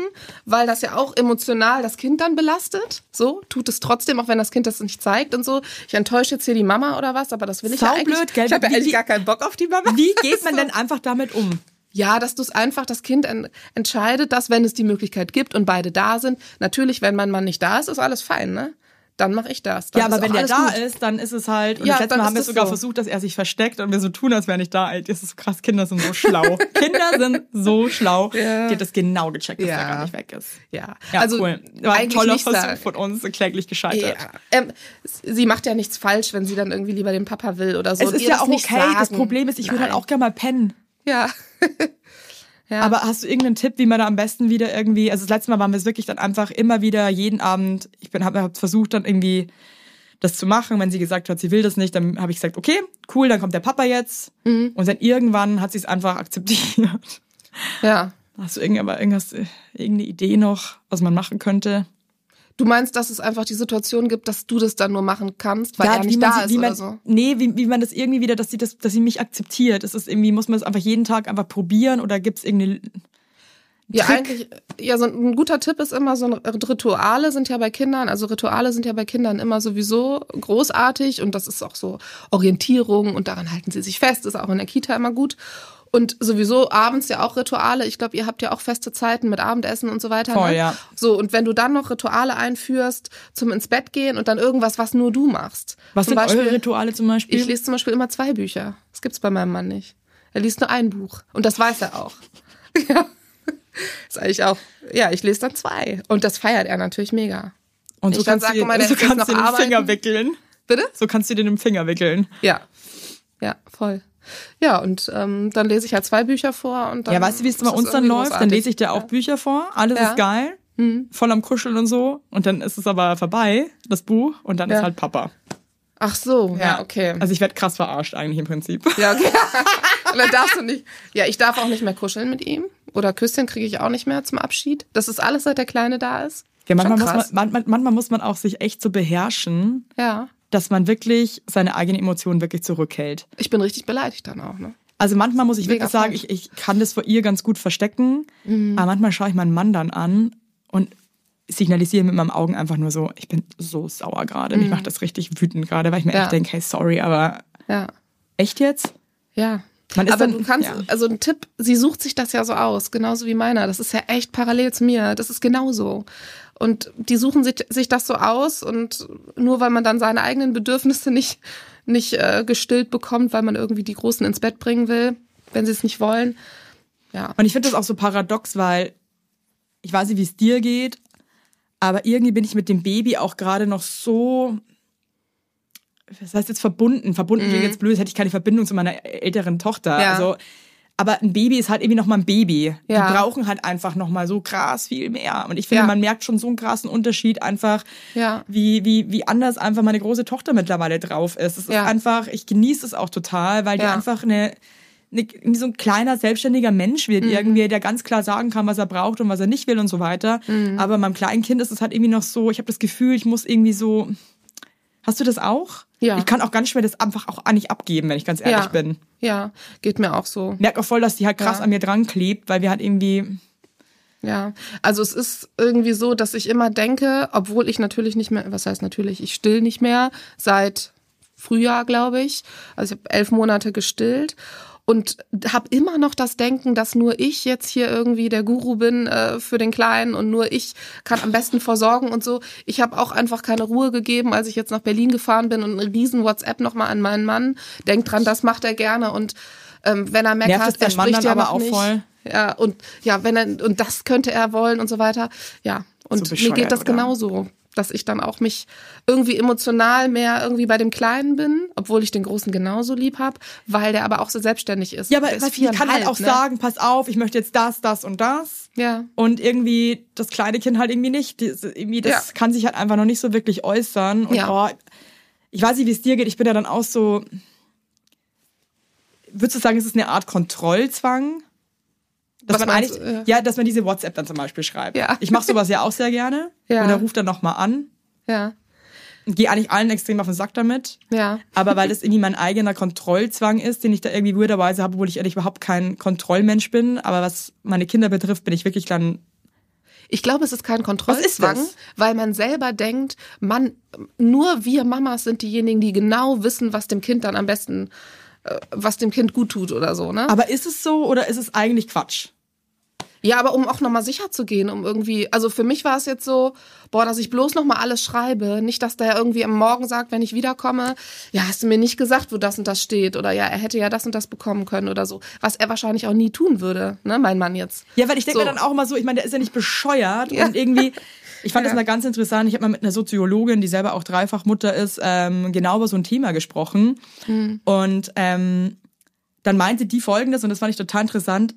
weil das ja auch emotional das Kind dann belastet. So, tut es trotzdem, auch wenn das Kind das nicht zeigt und so. Ich enttäusche jetzt hier die Mama oder was, aber das will ich ja Saublöd, eigentlich. gell? Ich habe ja eigentlich gar keinen Bock auf die Mama. Wie geht man So. denn einfach damit um? Ja, dass du es einfach, das Kind en entscheidet, dass wenn es die Möglichkeit gibt und beide da sind, natürlich, wenn mein Mann nicht da ist, ist alles fein, ne? Dann mache ich das. Dann Ja, aber wenn alles da gut. ist, dann ist es halt. Und Ja, das letzte dann Mal haben wir es sogar so. versucht, dass er sich versteckt und wir so tun, als wäre er nicht da. Ey, das ist so krass. Kinder sind so schlau. Kinder sind so schlau. Ja. Die hat das genau gecheckt, dass Ja. er gar nicht weg ist. Ja, Ja, also cool. War ein toller Versuch sagen. von uns, kläglich gescheitert. Ja, ähm, sie macht ja nichts falsch, wenn sie dann irgendwie lieber den Papa will oder so. Es ist ja das auch okay. Das sagen. Problem ist, ich würde halt auch gerne mal pennen. Ja. ja. Aber hast du irgendeinen Tipp, wie man da am besten wieder irgendwie, also das letzte Mal waren wir es wirklich dann einfach immer wieder jeden Abend, ich bin habe hab versucht dann irgendwie das zu machen, wenn sie gesagt hat, sie will das nicht, dann habe ich gesagt, okay, cool, dann kommt der Papa jetzt Mhm. und dann irgendwann hat sie es einfach akzeptiert. ja. Hast du irgend, aber irgendwas, irgendeine Idee noch, was man machen könnte? Du meinst, dass es einfach die Situation gibt, dass du das dann nur machen kannst, weil er wie nicht man da sie- ist wie oder man, so? Nee, wie, wie man das irgendwie wieder, dass sie das, dass sie mich akzeptiert. Ist es irgendwie, muss man es einfach jeden Tag einfach probieren oder gibt es irgendeine Ja, Trick? eigentlich, ja, so ein guter Tipp ist immer so ein Rituale sind ja bei Kindern, also Rituale sind ja bei Kindern immer sowieso großartig und das ist auch so Orientierung und daran halten sie sich fest, ist auch in der Kita immer gut. Und sowieso abends ja auch Rituale. Ich glaube, ihr habt ja auch feste Zeiten mit Abendessen und so weiter. Voll, ne? ja. So, und wenn du dann noch Rituale einführst zum ins Bett gehen und dann irgendwas, was nur du machst. Was zum sind Beispiel, eure Rituale zum Beispiel? Ich lese zum Beispiel immer zwei Bücher. Das gibt's bei meinem Mann nicht. Er liest nur ein Buch. Und das weiß er auch. ja. Ist eigentlich auch, ja, ich lese dann zwei. Und das feiert er natürlich mega. Und so ich kannst du mal, so kannst du den Finger arbeiten. wickeln. Bitte? So kannst du den im Finger wickeln. Ja. Ja, voll. Ja, und ähm, dann lese ich halt zwei Bücher vor und dann. Ja, weißt du, wie es bei uns dann läuft? Dann lese ich dir auch Bücher vor, alles Ja. Mhm. ist geil, voll am Kuscheln und so. Und dann ist es aber vorbei, das Buch, und dann Ja. ist halt Papa. Ach so, ja, okay. Also ich werde krass verarscht eigentlich im Prinzip. ja, okay. und dann darfst du nicht. Ja, ich darf auch nicht mehr kuscheln mit ihm. Oder Küsschen kriege ich auch nicht mehr zum Abschied. Das ist alles, seit der Kleine da ist. Ja, manchmal, muss man, man, manchmal muss man auch sich echt so beherrschen, Ja. dass man wirklich seine eigenen Emotionen wirklich zurückhält. Ich bin richtig beleidigt dann auch, ne? Also manchmal muss ich Mega wirklich sagen, ich, ich kann das vor ihr ganz gut verstecken, Mhm. aber manchmal schaue ich meinen Mann dann an und signalisiere mit meinen Augen einfach nur so, ich bin so sauer gerade. Mich macht das richtig wütend gerade, weil ich mir Mhm. Ja. echt denke, hey, sorry, aber Ja. echt jetzt? Ja. Man ist Aber dann- du kannst, ja. also ein Tipp, sie sucht sich das ja so aus, genauso wie meiner. Das ist ja echt parallel zu mir. Das ist genauso. Und die suchen sich, sich das so aus und nur weil man dann seine eigenen Bedürfnisse nicht, nicht äh, gestillt bekommt, weil man irgendwie die Großen ins Bett bringen will, wenn sie es nicht wollen. Ja. Und ich finde das auch so paradox, weil ich weiß nicht, wie es dir geht, aber irgendwie bin ich mit dem Baby auch gerade noch so, was heißt jetzt verbunden? Verbunden klingt jetzt blöd, hätte ich keine Verbindung zu meiner älteren Tochter. Mhm. Ja. Also, aber ein Baby ist halt irgendwie noch mal ein Baby. Ja. Die brauchen halt einfach noch mal so krass viel mehr. Und ich finde, Ja. man merkt schon so einen krassen Unterschied einfach, Ja. wie, wie, wie anders einfach meine große Tochter mittlerweile drauf ist. Es ist einfach, ich genieße es auch total, weil die einfach eine, ne- irgendwie so ein kleiner, selbstständiger Mensch wird irgendwie, der ganz klar sagen kann, was er braucht und was er nicht will und so weiter. Aber meinem kleinen Kind ist es halt irgendwie noch so, ich habe das Gefühl, ich muss irgendwie so. Hast du das auch? Ja. Ich kann auch ganz schwer das einfach auch nicht abgeben, wenn ich ganz ehrlich ja. bin. Ja, geht mir auch so. Merk auch voll, dass die halt krass Ja. an mir dran klebt, weil wir halt irgendwie. Ja, also es ist irgendwie so, dass ich immer denke, obwohl ich natürlich nicht mehr, was heißt natürlich, ich still nicht mehr seit Frühjahr, glaube ich. Also ich habe elf Monate gestillt und habe immer noch das Denken, dass nur ich jetzt hier irgendwie der Guru bin äh, für den Kleinen und nur ich kann am besten versorgen und so. Ich habe auch einfach keine Ruhe gegeben, als ich jetzt nach Berlin gefahren bin und ein riesen WhatsApp nochmal an meinen Mann. Denkt dran, das macht er gerne und ähm, wenn er meckert, er deinen Mann spricht dann ja aber auch nicht. voll? Ja, und ja, wenn er und das könnte er wollen und so weiter. Ja, und So mir geht das oder? genauso, dass ich dann auch mich irgendwie emotional mehr irgendwie bei dem Kleinen bin, obwohl ich den Großen genauso lieb hab, weil der aber auch so selbstständig ist. Ja, aber weißt ich kann halt auch ne? sagen, pass auf, ich möchte jetzt das, das und das. Ja, Und irgendwie das kleine Kind halt irgendwie nicht. Das, irgendwie, das Ja. kann sich halt einfach noch nicht so wirklich äußern. Und Ja. oh, ich weiß nicht, wie es dir geht. Ich bin ja dann auch so. Würdest du sagen, es ist eine Art Kontrollzwang? Dass Was man eigentlich, du? ja, dass man diese WhatsApp dann zum Beispiel schreibt. Ja. Ich mache sowas ja auch sehr gerne. Ja. Und er ruft dann nochmal an. ja, Und gehe eigentlich allen extrem auf den Sack damit. ja. Aber weil das irgendwie mein eigener Kontrollzwang ist, den ich da irgendwie weirderweise habe, obwohl ich ehrlich überhaupt kein Kontrollmensch bin. Aber was meine Kinder betrifft, bin ich wirklich dann Ich glaube, es ist kein ist Kontrollzwang, das? weil man selber denkt, man, nur wir Mamas sind diejenigen, die genau wissen, was dem Kind dann am besten, äh, was dem Kind gut tut oder so, ne? Aber ist es so oder ist es eigentlich Quatsch? Ja, aber um auch nochmal sicher zu gehen, um irgendwie, also für mich war es jetzt so, boah, dass ich bloß nochmal alles schreibe. Nicht, dass der irgendwie am Morgen sagt, wenn ich wiederkomme, ja, hast du mir nicht gesagt, wo das und das steht. Oder ja, er hätte ja das und das bekommen können oder so. Was er wahrscheinlich auch nie tun würde, ne, mein Mann jetzt. Ja, weil ich denke So. mir dann auch immer so, ich meine, der ist ja nicht bescheuert Ja. und irgendwie, ich fand das Ja. mal ganz interessant. Ich habe mal mit einer Soziologin, die selber auch Dreifachmutter ist, ähm, genau über so ein Thema gesprochen. Hm. Und ähm, dann meinte die folgendes, und das fand ich total interessant,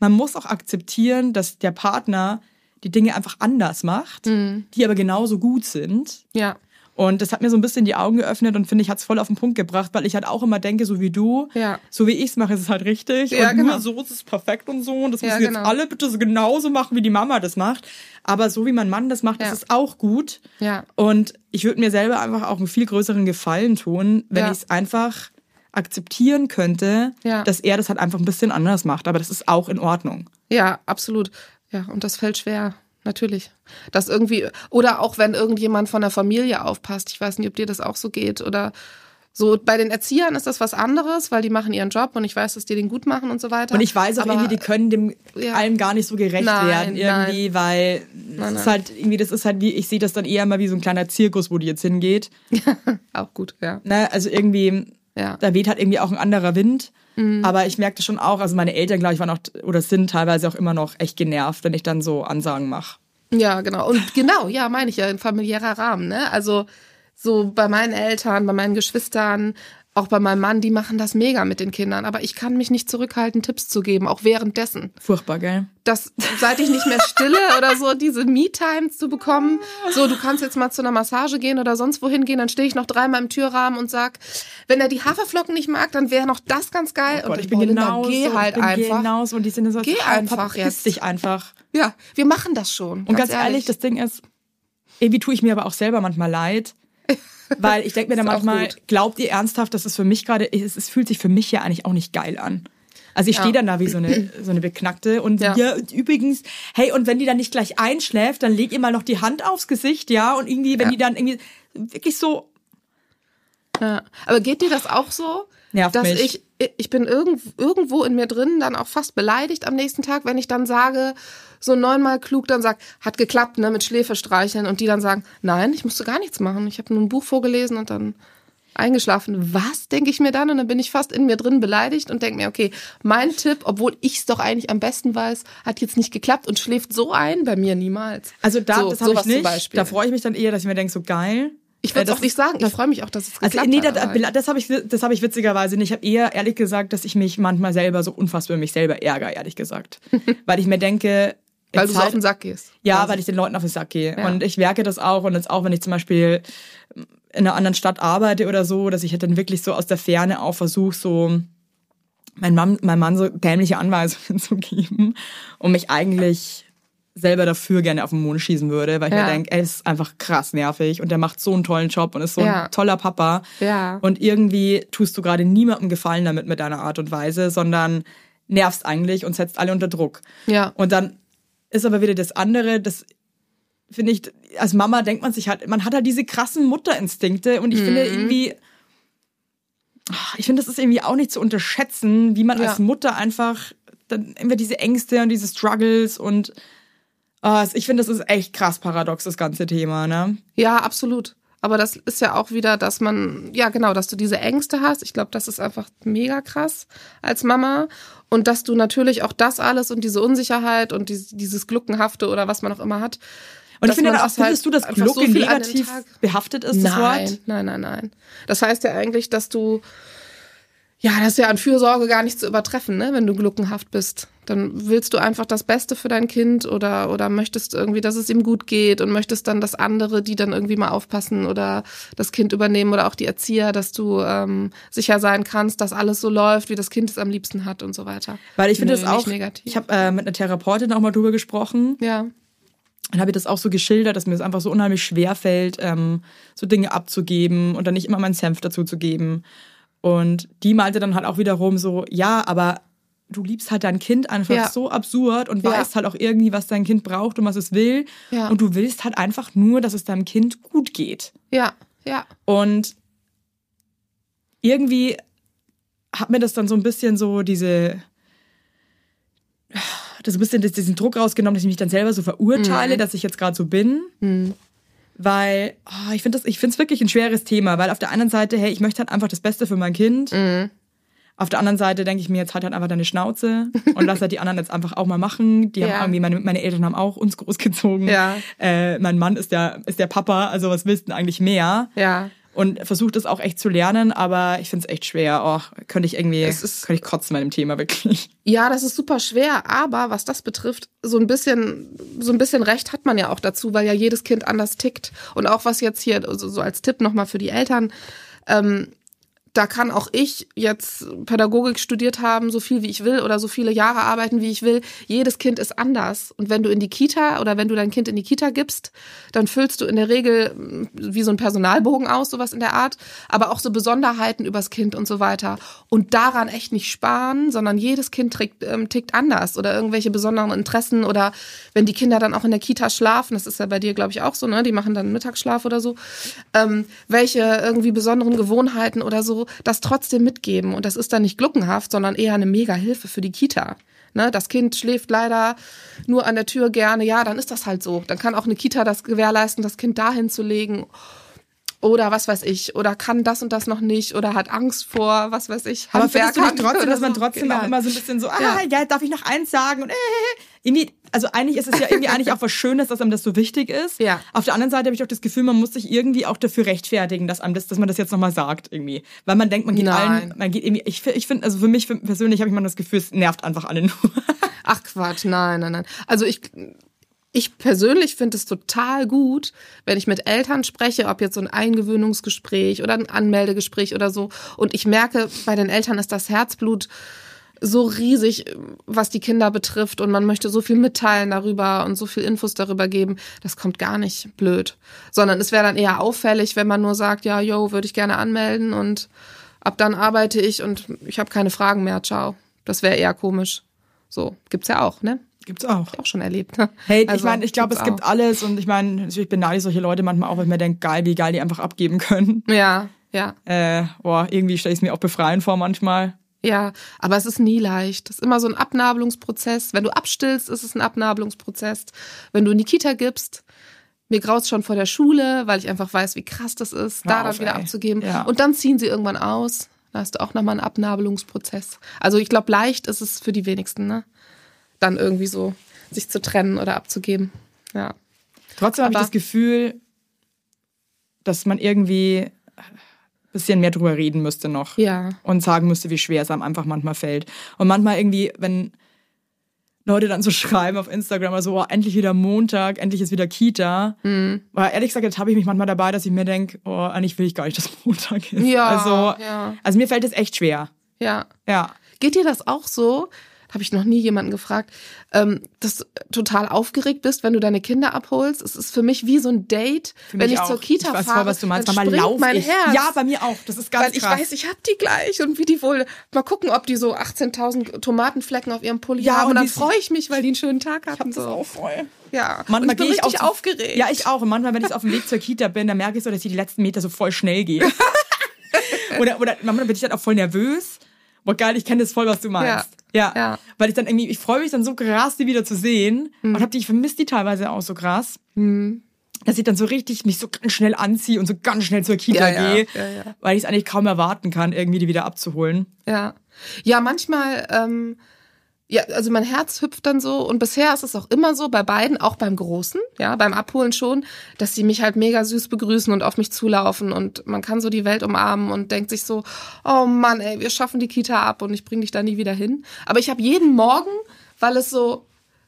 man muss auch akzeptieren, dass der Partner die Dinge einfach anders macht, Hm. die aber genauso gut sind. Ja. Und das hat mir so ein bisschen die Augen geöffnet und finde ich, hat es voll auf den Punkt gebracht, weil ich halt auch immer denke, so wie du, Ja. so wie ich es mache, ist es halt richtig. Ja, und genau. nur so ist es perfekt und so. Und das Ja, müssen jetzt genau. alle bitte so genauso machen, wie die Mama das macht. Aber so wie mein Mann das macht, ist es auch gut. Ja. Und ich würde mir selber einfach auch einen viel größeren Gefallen tun, wenn ich es einfach akzeptieren könnte, Ja. dass er das halt einfach ein bisschen anders macht. Aber das ist auch in Ordnung. Ja, absolut. Ja, und das fällt schwer. Natürlich. Das irgendwie, oder auch wenn irgendjemand von der Familie aufpasst. Ich weiß nicht, ob dir das auch so geht oder so. Bei den Erziehern ist das was anderes, weil die machen ihren Job und ich weiß, dass die den gut machen und so weiter. Und ich weiß auch Aber- irgendwie, die können dem Ja. allem gar nicht so gerecht Nein, werden irgendwie, weil das Nein, ist nein. halt irgendwie, das ist halt wie, ich sehe das dann eher mal wie so ein kleiner Zirkus, wo die jetzt hingeht. Auch gut, ja. Ne? Also irgendwie, Ja. Mhm. da weht halt irgendwie auch ein anderer Wind. Aber ich merkte schon auch, also meine Eltern, glaube ich, waren auch oder sind teilweise auch immer noch echt genervt, wenn ich dann so Ansagen mache. Ja, genau. Und genau, ja, meine ich ja, in familiärer Rahmen, ne? Also so bei meinen Eltern, bei meinen Geschwistern, auch bei meinem Mann, die machen das mega mit den Kindern. Aber ich kann mich nicht zurückhalten, Tipps zu geben, auch währenddessen. Furchtbar, gell? dass seit ich nicht mehr stille oder so diese Me-Time zu bekommen, so du kannst jetzt mal zu einer Massage gehen oder sonst wohin gehen, dann stehe ich noch dreimal im Türrahmen und sag, wenn er die Haferflocken nicht mag, dann wäre noch das ganz geil Oh Gott, und ich bin boah, Linda, genau geh halt ich bin einfach. genauso und die sind so Geh einfach jetzt. dich einfach. Ja, wir machen das schon. Und ganz, ehrlich, das Ding ist, irgendwie tue ich mir aber auch selber manchmal leid. Weil ich denke mir dann Ist manchmal, glaubt ihr ernsthaft, dass es für mich gerade, es, es fühlt sich für mich ja eigentlich auch nicht geil an. Also ich Ja. stehe dann da wie so eine, so eine Beknackte und ja. Ja. übrigens, hey, und wenn die dann nicht gleich einschläft, dann leg ihr mal noch die Hand aufs Gesicht, ja, und irgendwie, wenn Ja. die dann irgendwie wirklich so, Ja. Aber geht dir das auch so? Nervt dass mich. ich ich bin irgend, irgendwo in mir drin dann auch fast beleidigt am nächsten Tag, wenn ich dann sage, so neunmal klug dann sag, hat geklappt, ne, mit Schläfe streicheln und die dann sagen, nein, ich musste gar nichts machen. Ich habe nur ein Buch vorgelesen und dann eingeschlafen. Was, denke ich mir dann? Und dann bin ich fast in mir drin beleidigt und denke mir, okay, mein Tipp, obwohl ich es doch eigentlich am besten weiß, hat jetzt nicht geklappt und schläft so ein bei mir niemals. also da, so, das habe ich nicht. Da freue ich mich dann eher, dass ich mir denke, so geil. ich würde Äh, es auch nicht sagen. Ich freue mich auch, dass es Also geklappt nee, hat. das, aber- das habe ich, das habe ich witzigerweise nicht. Ich habe eher ehrlich gesagt, dass ich mich manchmal selber so unfassbar über mich selber ärgere, ehrlich gesagt, weil ich mir denke, weil du so halt- auf den Sack gehst. Ja, quasi. weil ich den Leuten auf den Sack gehe. Ja. Und ich merke das auch. Und jetzt auch, wenn ich zum Beispiel in einer anderen Stadt arbeite oder so, dass ich halt dann wirklich so aus der Ferne auch versuche, so mein Mann, mein Mann so dämliche Anweisungen zu geben und mich eigentlich selber dafür gerne auf den Mond schießen würde, weil ich Ja. mir denke, er ist einfach krass nervig und der macht so einen tollen Job und ist so Ja. ein toller Papa. Ja. Und irgendwie tust du gerade niemandem Gefallen damit mit deiner Art und Weise, sondern nervst eigentlich und setzt alle unter Druck. Ja. Und dann ist aber wieder das andere, das finde ich, als Mama denkt man sich halt, man hat halt diese krassen Mutterinstinkte und ich finde Mhm. irgendwie, ah, ich finde, das ist irgendwie auch nicht zu unterschätzen, wie man Ja. als Mutter einfach dann immer diese Ängste und diese Struggles und ah, ich finde, das ist echt krass paradox, das ganze Thema, ne? Ja, absolut. Aber das ist ja auch wieder, dass man, ja genau, dass du diese Ängste hast. Ich glaube, das ist einfach mega krass als Mama. Und dass du natürlich auch das alles und diese Unsicherheit und dieses, dieses Gluckenhafte oder was man auch immer hat. Und ich finde auch, halt findest du, dass Glucke den negativ behaftet ist, das Nein, Wort? nein, nein, nein. Das heißt ja eigentlich, dass du, ja, das ist ja an Fürsorge gar nicht zu übertreffen, ne? wenn du gluckenhaft bist. Dann willst du einfach das Beste für dein Kind oder, oder möchtest irgendwie, dass es ihm gut geht und möchtest dann, dass andere, die dann irgendwie mal aufpassen oder das Kind übernehmen oder auch die Erzieher, dass du ähm, sicher sein kannst, dass alles so läuft, wie das Kind es am liebsten hat und so weiter. Weil ich finde das auch, negativ. ich habe äh, mit einer Therapeutin auch mal drüber gesprochen, ja, Dann habe ich das auch so geschildert, dass mir es einfach so unheimlich schwer fällt, ähm, so Dinge abzugeben und dann nicht immer meinen Senf dazu zu geben. Und die meinte dann halt auch wiederum so, ja, aber du liebst halt dein Kind einfach Ja. so absurd und Ja. weißt halt auch irgendwie, was dein Kind braucht und was es will. Ja. Und du willst halt einfach nur, dass es deinem Kind gut geht. ja, ja, Und irgendwie hat mir das dann so ein bisschen so diese, das ein bisschen diesen Druck rausgenommen, dass ich mich dann selber so verurteile, dass ich jetzt gerade so bin. Weil oh, ich finde es wirklich ein schweres Thema, weil auf der einen Seite, hey, ich möchte halt einfach das Beste für mein Kind. Auf der anderen Seite denke ich mir, jetzt halt halt einfach deine Schnauze und lass halt die anderen jetzt einfach auch mal machen. Die Ja. haben irgendwie, meine, meine Eltern haben auch uns großgezogen. Ja. Äh, mein Mann ist der, ist der Papa, also was willst du denn eigentlich mehr? ja. und versuche das auch echt zu lernen, aber ich finde es echt schwer. Oh, könnte ich irgendwie, Es ist- könnte ich kotzen bei dem Thema wirklich. Ja, das ist super schwer, aber was das betrifft, so ein bisschen, so ein bisschen Recht hat man ja auch dazu, weil ja jedes Kind anders tickt. Und auch was jetzt hier, also so als Tipp nochmal für die Eltern, ähm, da kann auch ich jetzt Pädagogik studiert haben, so viel wie ich will oder so viele Jahre arbeiten, wie ich will. Jedes Kind ist anders. Und wenn du in die Kita oder wenn du dein Kind in die Kita gibst, dann füllst du in der Regel mm, wie so ein Personalbogen aus, sowas in der Art, aber auch so Besonderheiten übers Kind und so weiter. Und daran echt nicht sparen, sondern jedes Kind tickt, ähm, tickt anders oder irgendwelche besonderen Interessen oder wenn die Kinder dann auch in der Kita schlafen, das ist ja bei dir, glaube ich, auch so, ne? Die machen dann Mittagsschlaf oder so, ähm, welche irgendwie besonderen Gewohnheiten oder so, das trotzdem mitgeben. Und das ist dann nicht gluckenhaft, sondern eher eine mega Hilfe für die Kita. Ne, das Kind schläft leider nur an der Tür gerne. Ja, dann ist das halt so. Dann kann auch eine Kita das gewährleisten, das Kind dahin zu legen. Oder was weiß ich. Oder kann das und das noch nicht. Oder hat Angst vor, was weiß ich. Aber findest du nicht trotzdem, dass man trotzdem Ja. auch immer so ein bisschen so, ah, Ja. ja, darf ich noch eins sagen? Und äh, irgendwie, also eigentlich ist es ja irgendwie eigentlich auch was Schönes, dass einem das so wichtig ist. Ja. Auf der anderen Seite habe ich auch das Gefühl, man muss sich irgendwie auch dafür rechtfertigen, dass einem das, dass man das jetzt nochmal sagt irgendwie. Weil man denkt, man geht Nein. allen, man geht irgendwie, ich, ich finde, also für mich persönlich habe ich mal das Gefühl, es nervt einfach alle nur. Ach Quatsch, nein, nein, nein. Also ich, ich persönlich finde es total gut, wenn ich mit Eltern spreche, ob jetzt so ein Eingewöhnungsgespräch oder ein Anmeldegespräch oder so. Und ich merke, bei den Eltern ist das Herzblut so riesig, was die Kinder betrifft und man möchte so viel mitteilen darüber und so viel Infos darüber geben. Das kommt gar nicht blöd, sondern es wäre dann eher auffällig, wenn man nur sagt, ja, yo, würde ich gerne anmelden und ab dann arbeite ich und ich habe keine Fragen mehr, ciao. Das wäre eher komisch. So, gibt's ja auch, ne? Gibt's auch. Auch schon erlebt. Ne? Hey, ich Also, meine, ich glaube, es gibt auch. alles und ich meine, natürlich beneide ich solche Leute manchmal auch, weil ich mir denke, geil, wie geil die einfach abgeben können. Ja, ja, Äh, boah, irgendwie stelle ich es mir auch befreien vor manchmal. ja. Aber es ist nie leicht. Es ist immer so ein Abnabelungsprozess. Wenn du abstillst, ist es ein Abnabelungsprozess. Wenn du in die Kita gibst, mir graust schon vor der Schule, weil ich einfach weiß, wie krass das ist, Hör da dann auf, wieder ey. abzugeben. Ja. Und dann ziehen sie irgendwann aus. Da hast du auch nochmal einen Abnabelungsprozess. Also ich glaube, leicht ist es für die wenigsten, ne? Dann irgendwie so sich zu trennen oder abzugeben. Ja. Trotzdem habe ich das Gefühl, dass man irgendwie ein bisschen mehr drüber reden müsste noch. Ja. Und sagen müsste, wie schwer es einem einfach manchmal fällt. Und manchmal irgendwie, wenn Leute dann so schreiben auf Instagram, also oh, endlich wieder Montag, endlich ist wieder Kita. Mhm. Aber ehrlich gesagt, jetzt habe ich mich manchmal dabei, dass ich mir denke, oh, eigentlich will ich gar nicht, dass Montag ist. Ja, Also, ja. also mir fällt es echt schwer. Ja. Ja. Geht dir das auch so? Habe ich noch nie jemanden gefragt, ähm, dass du total aufgeregt bist, wenn du deine Kinder abholst. Es ist für mich wie so ein Date, wenn ich auch. zur Kita ich weiß fahre. voll, was du meinst. dann springt lauf mein ich. Herz. Ja, bei mir auch. Das ist ganz Weil ich krass. weiß, ich hab die gleich und wie die wohl mal gucken, ob die so 18.000 Tomatenflecken auf ihrem Pulli Ja, haben und und dann freue ich mich, weil die einen schönen Tag hatten. das so. auch voll. Ja, Manchmal ich gehe ich auch aufgeregt. Ja, ich auch. Und manchmal, wenn ich auf dem Weg zur Kita bin, dann merke ich so, dass ich die letzten Meter so voll schnell gehe. oder, oder manchmal bin ich dann auch voll nervös. Boah, geil, ich kenne das voll, was du meinst. Ja. Ja. Weil ich dann irgendwie, ich freue mich dann so krass, die wieder zu sehen. Und hab die, ich vermisse die teilweise auch so krass. Dass ich dann so richtig mich so ganz schnell anziehe und so ganz schnell zur Kita Ja, ja, gehe. ja, ja. Weil ich es eigentlich kaum erwarten kann, irgendwie die wieder abzuholen. Ja. Ja, manchmal, ähm, ja, also mein Herz hüpft dann so und bisher ist es auch immer so, bei beiden, auch beim Großen, ja, beim Abholen schon, dass sie mich halt mega süß begrüßen und auf mich zulaufen und man kann so die Welt umarmen und denkt sich so, oh Mann, ey, wir schaffen die Kita ab und ich bring dich da nie wieder hin. Aber ich habe jeden Morgen, weil es so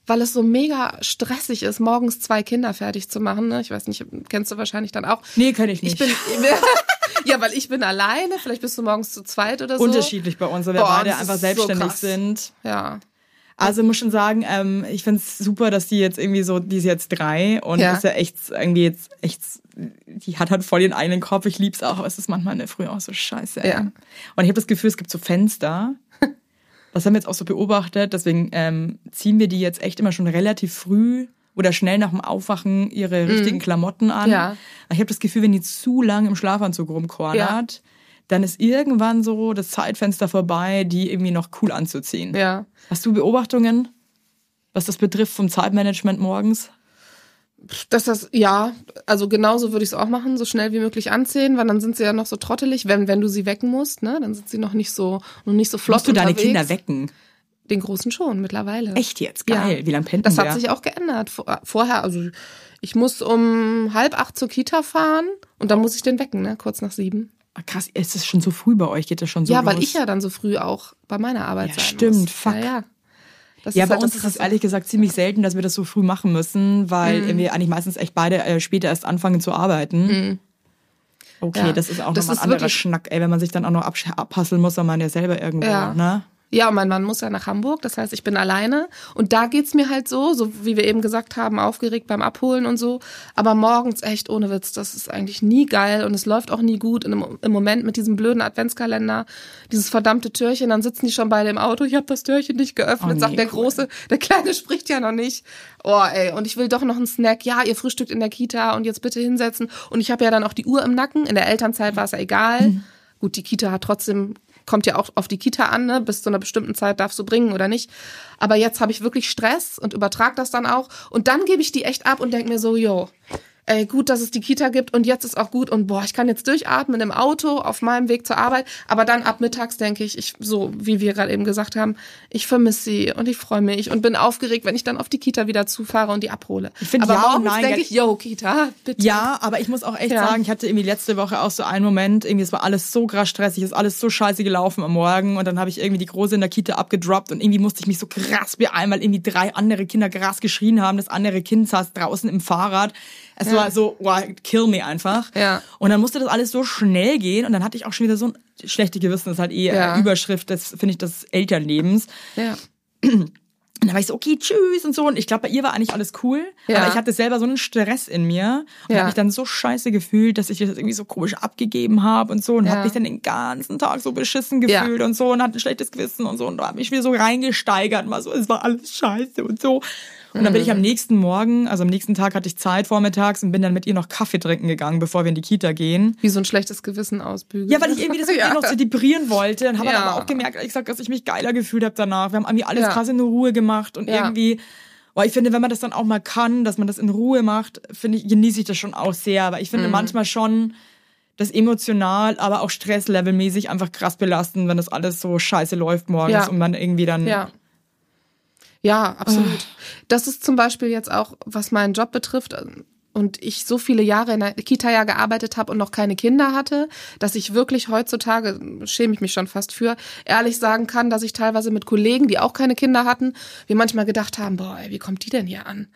weil es so mega stressig ist, morgens zwei Kinder fertig zu machen. Ne? Ich weiß nicht, kennst du wahrscheinlich dann auch. Nee, kenn ich nicht. Ich bin, ja, weil ich bin alleine. Vielleicht bist du morgens zu zweit oder so. Unterschiedlich bei uns, weil wir Boah, beide einfach so selbstständig krass. sind. Ja. Also muss schon sagen, ähm, ich find's super, dass die jetzt irgendwie so, die ist jetzt drei und Ja. ist ja echt irgendwie jetzt echt, die hat halt voll ihren eigenen Kopf. Ich lieb's auch, aber es ist manchmal in der Früh auch so scheiße. Ey. Ja. Und ich habe das Gefühl, es gibt so Fenster. Das haben wir jetzt auch so beobachtet. Deswegen ähm, ziehen wir die jetzt echt immer schon relativ früh oder schnell nach dem Aufwachen ihre richtigen Klamotten an. Mhm. Ja. Ich habe das Gefühl, wenn die zu lang im Schlafanzug rumkornert, dann ist irgendwann so das Zeitfenster vorbei, die irgendwie noch cool anzuziehen. Ja. Hast du Beobachtungen, was das betrifft vom Zeitmanagement morgens? Dass das, ja, also genauso würde ich es auch machen, so schnell wie möglich anziehen, weil dann sind sie ja noch so trottelig, wenn, wenn du sie wecken musst, ne? Dann sind sie noch nicht so, noch nicht so flott Musst du deine unterwegs. Kinder wecken? Den Großen schon, mittlerweile. Echt jetzt? Geil. Ja. Wie lange pennt Das der? hat sich auch geändert. Vor- Vorher, also ich muss um halb acht zur Kita fahren und dann muss ich den wecken, ne? Kurz nach sieben. Ah, Krass, ist es schon so früh bei euch? Geht das schon so ja, los? weil ich ja dann so früh auch bei meiner Arbeit Ja, sein stimmt, muss. fuck. Ja, ja. Das Ja, bei halt uns ist es ehrlich gesagt ziemlich selten, dass wir das so früh machen müssen, weil Mhm. wir eigentlich meistens echt beide äh, später erst anfangen zu arbeiten. Okay, Mhm. Ja. das ist auch Das noch ein anderer Schnack, ey, wenn man sich dann auch noch abhasseln muss, dann man ja selber irgendwo, Ja. ne? Ja, und mein Mann muss ja nach Hamburg, das heißt, ich bin alleine. Und da geht's mir halt so, so wie wir eben gesagt haben, aufgeregt beim Abholen und so. Aber morgens echt ohne Witz, das ist eigentlich nie geil und es läuft auch nie gut. Und im, im Moment mit diesem blöden Adventskalender, dieses verdammte Türchen, dann sitzen die schon beide im Auto, ich habe das Türchen nicht geöffnet, Oh nee, sagt der cool. Große, der Kleine spricht ja noch nicht. Oh ey, und ich will doch noch einen Snack. Ja, ihr frühstückt in der Kita und jetzt bitte hinsetzen. Und ich habe ja dann auch die Uhr im Nacken. In der Elternzeit war es ja egal. Mhm. Gut, die Kita hat trotzdem, kommt ja auch auf die Kita an, ne? bis zu einer bestimmten Zeit darfst du bringen oder nicht. Aber jetzt habe ich wirklich Stress und übertrag das dann auch. Und dann gebe ich die echt ab und denk mir so, yo, ey, gut, dass es die Kita gibt und jetzt ist auch gut und boah, ich kann jetzt durchatmen im Auto auf meinem Weg zur Arbeit. Aber dann ab mittags denke ich, ich, so wie wir gerade eben gesagt haben, ich vermisse sie und ich freue mich und bin aufgeregt, wenn ich dann auf die Kita wieder zufahre und die abhole. Ich find Aber ja morgens nein, denke ja- ich, yo, Kita, bitte. Ja, aber ich muss auch echt Ja. sagen, ich hatte irgendwie letzte Woche auch so einen Moment, irgendwie es war alles so krass stressig, es ist alles so scheiße gelaufen am Morgen und dann habe ich irgendwie die Große in der Kita abgedroppt und irgendwie musste ich mich so krass beeilen, weil irgendwie drei andere Kinder krass geschrien haben, das andere Kind saß draußen im Fahrrad. Es war so, wow, kill me einfach. Ja. Und dann musste das alles so schnell gehen und dann hatte ich auch schon wieder so ein schlechte Gewissen, das ist halt eh Ja. äh, Überschrift des, finde ich, des Elternlebens. Ja. Und dann war ich so, okay, tschüss und so. Und ich glaube, bei ihr war eigentlich alles cool. Ja. Aber ich hatte selber so einen Stress in mir und Ja. habe mich dann so scheiße gefühlt, dass ich das irgendwie so komisch abgegeben habe und so. Und Ja. habe mich dann den ganzen Tag so beschissen Ja. gefühlt und so und hatte ein schlechtes Gewissen und so. Und da habe mich wieder so reingesteigert, mal so, es war alles scheiße und so. Und dann bin ich am nächsten Morgen, also am nächsten Tag hatte ich Zeit vormittags und bin dann mit ihr noch Kaffee trinken gegangen, bevor wir in die Kita gehen. Wie so ein schlechtes Gewissen ausbügeln. Ja, weil ich irgendwie das mit Ja. ihr noch zelebrieren wollte. Und habe Ja. dann aber auch gemerkt, ehrlich gesagt, dass ich mich geiler gefühlt habe danach. Wir haben irgendwie alles Ja. krass in Ruhe gemacht und irgendwie, oh, ich finde, wenn man das dann auch mal kann, dass man das in Ruhe macht, finde ich, genieße ich das schon auch sehr. Aber ich Mhm. finde manchmal schon das emotional, aber auch stresslevelmäßig einfach krass belastend, wenn das alles so scheiße läuft morgens Ja. und man irgendwie dann Ja. Ja, absolut. Das ist zum Beispiel jetzt auch, was meinen Job betrifft. Und ich so viele Jahre in der Kita ja gearbeitet habe und noch keine Kinder hatte, dass ich wirklich heutzutage, schäme ich mich schon fast für, ehrlich sagen kann, dass ich teilweise mit Kollegen, die auch keine Kinder hatten, wir manchmal gedacht haben, boah, ey, wie kommt die denn hier an?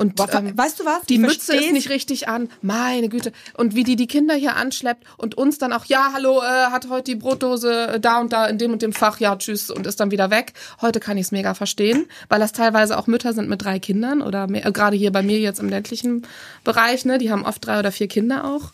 Und Boah, ähm, weißt du was? Die Ich Mütze ist nicht richtig an. Meine Güte. Und wie die die Kinder hier anschleppt und uns dann auch, ja, hallo, äh, hat heute die Brotdose äh, da und da in dem und dem Fach, ja, tschüss und ist dann wieder weg. Heute kann ich es mega verstehen, weil das teilweise auch Mütter sind mit drei Kindern oder mehr, äh, gerade hier bei mir jetzt im ländlichen Bereich, ne, die haben oft drei oder vier Kinder auch.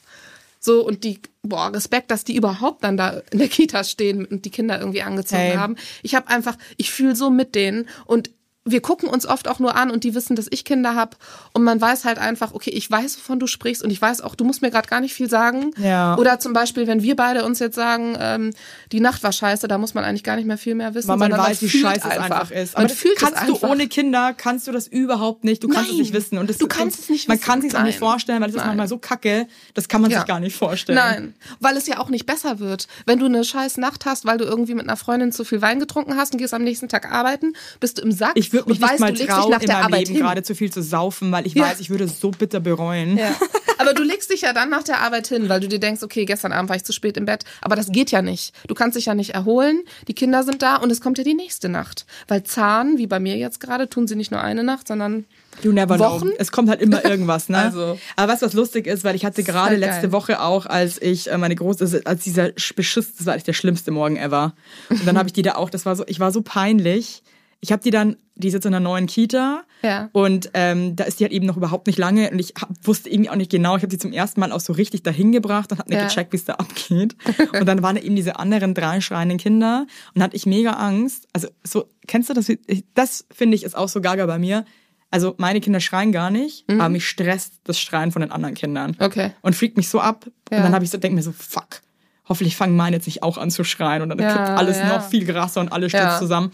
So, und die, boah, Respekt, dass die überhaupt dann da in der Kita stehen und die Kinder irgendwie angezogen Hey. haben. Ich habe einfach, ich fühle so mit denen und wir gucken uns oft auch nur an und die wissen, dass ich Kinder habe und man weiß halt einfach, okay, ich weiß, wovon du sprichst und ich weiß auch, du musst mir gerade gar nicht viel sagen. Ja. Oder zum Beispiel, wenn wir beide uns jetzt sagen, ähm, die Nacht war scheiße, da muss man eigentlich gar nicht mehr viel mehr wissen. weil man weiß, wie fühlt scheiße es einfach ist. Man Aber das fühlt kannst es du einfach. ohne Kinder, kannst du das überhaupt nicht. Du kannst es Nein. nicht wissen. Und das, Du kannst es nicht Man wissen. kann es sich auch nicht vorstellen, weil es ist Nein. manchmal so kacke, das kann man Ja. sich gar nicht vorstellen. Nein, weil es ja auch nicht besser wird. Wenn du eine scheiß Nacht hast, weil du irgendwie mit einer Freundin zu viel Wein getrunken hast und gehst am nächsten Tag arbeiten, bist du im Sack Ich würde mich und weißt, nicht mal trauen, nach in meinem Arbeit Leben gerade zu viel zu saufen, weil ich Ja. weiß, ich würde es so bitter bereuen. Ja. Aber du legst dich ja dann nach der Arbeit hin, weil du dir denkst, okay, gestern Abend war ich zu spät im Bett. Aber das geht ja nicht. Du kannst dich ja nicht erholen. Die Kinder sind da und es kommt ja die nächste Nacht. Weil Zahn, wie bei mir jetzt gerade, tun sie nicht nur eine Nacht, sondern You never Wochen? know. Es kommt halt immer irgendwas, ne? Also. Aber was was lustig ist, weil ich hatte gerade halt letzte geil. Woche auch, als ich äh, meine große, also als dieser Beschiss, das war eigentlich der schlimmste Morgen ever. Und dann habe ich die da auch, das war so, ich war so peinlich. Ich habe die dann, die ist jetzt in einer neuen Kita Ja. und ähm, da ist die halt eben noch überhaupt nicht lange und ich hab, wusste irgendwie auch nicht genau, ich habe sie zum ersten Mal auch so richtig dahin gebracht und habe nicht Ja. gecheckt, wie es da abgeht. Und dann waren da eben diese anderen drei schreienden Kinder und hatte ich mega Angst. Also so, kennst du das? Das finde ich ist auch so gaga bei mir. Also meine Kinder schreien gar nicht, aber mich stresst das Schreien von den anderen Kindern. Mhm. Okay. Und freakt mich so ab. Ja. Und dann habe ich so, denk mir so, fuck. Hoffentlich fangen meine jetzt nicht auch an zu schreien und dann Ja, kippt alles ja. noch viel krasser und alles stürzt zusammen.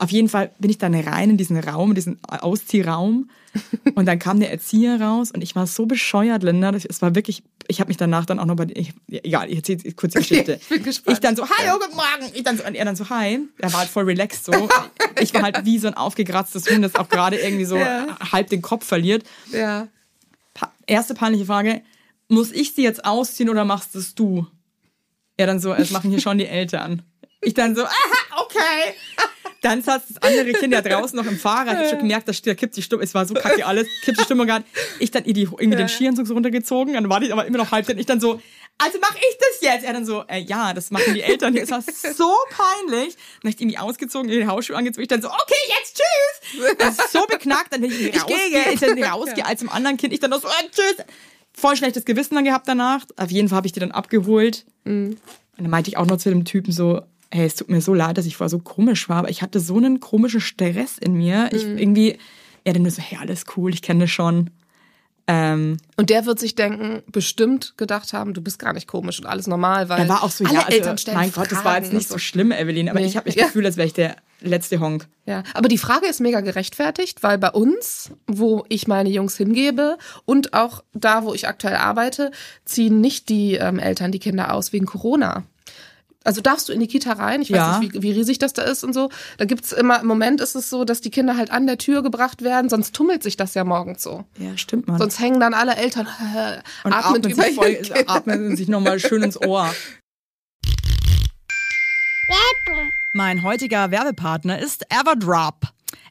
Auf jeden Fall bin ich dann rein in diesen Raum, in diesen Ausziehraum. und dann kam der Erzieher raus und ich war so bescheuert, Linda. Es war wirklich, ich habe mich danach dann auch noch bei, ich, egal, ich erzähle kurz die Geschichte. ich bin gespannt. Ich dann so, hi, oh, guten Morgen. Ich dann so, und er dann so, hi. Er war halt voll relaxed so. Ich war halt wie so ein aufgekratztes Huhn, das auch gerade irgendwie so Ja. halb den Kopf verliert. ja. Pa erste peinliche Frage, muss ich sie jetzt ausziehen oder machst es du? Er dann so, es machen hier schon die Eltern. Ich dann so, aha, okay. Dann saß das andere Kind ja draußen noch im Fahrrad. Ich hab schon gemerkt, da da kippt die Stimmung. Es war so kacke alles. Kippt die Stimmung gerade. Ich dann irgendwie den Skianzug so runtergezogen. Dann war die aber immer noch halb drin. Ich dann so, also mach ich das jetzt? Er dann so, äh, ja, das machen die Eltern hier. Es war so peinlich. Dann hab ich ihn die ausgezogen, ihr die Hausschuhe angezogen. Ich dann so, okay, jetzt tschüss. Das ist so beknackt. Dann bin ich, ich rausgehe. Ich dann rausgehe als zum anderen Kind. Ich dann noch so, äh, tschüss. Voll schlechtes Gewissen dann gehabt danach. Auf jeden Fall habe ich die dann abgeholt. Und dann meinte ich auch noch zu dem Typen so, hey, es tut mir so leid, dass ich vorher so komisch war, aber ich hatte so einen komischen Stress in mir. Ich irgendwie, er dann nur so, hey, alles cool, ich kenne das schon. Ähm, Und der wird sich denken, bestimmt gedacht haben, du bist gar nicht komisch und alles normal, weil er war auch so, alle ja, also, Eltern stellen mein Gott, das war Fragen jetzt nicht so schlimm, Evelyn, aber Nee. ich habe das Ja. Gefühl, als wäre ich der letzte Honk. Ja, aber die Frage ist mega gerechtfertigt, weil bei uns, wo ich meine Jungs hingebe und auch da, wo ich aktuell arbeite, ziehen nicht die ähm, Eltern die Kinder aus wegen Corona. Also darfst du in die Kita rein? Ich weiß Ja. nicht, wie, wie riesig das da ist und so. Da gibt's immer, im Moment ist es so, dass die Kinder halt an der Tür gebracht werden, sonst tummelt sich das ja morgens so. Ja, stimmt, man. Sonst hängen dann alle Eltern und atmen über sich, voll, atmen sich nochmal schön ins Ohr. Werbung. Mein heutiger Werbepartner ist Everdrop.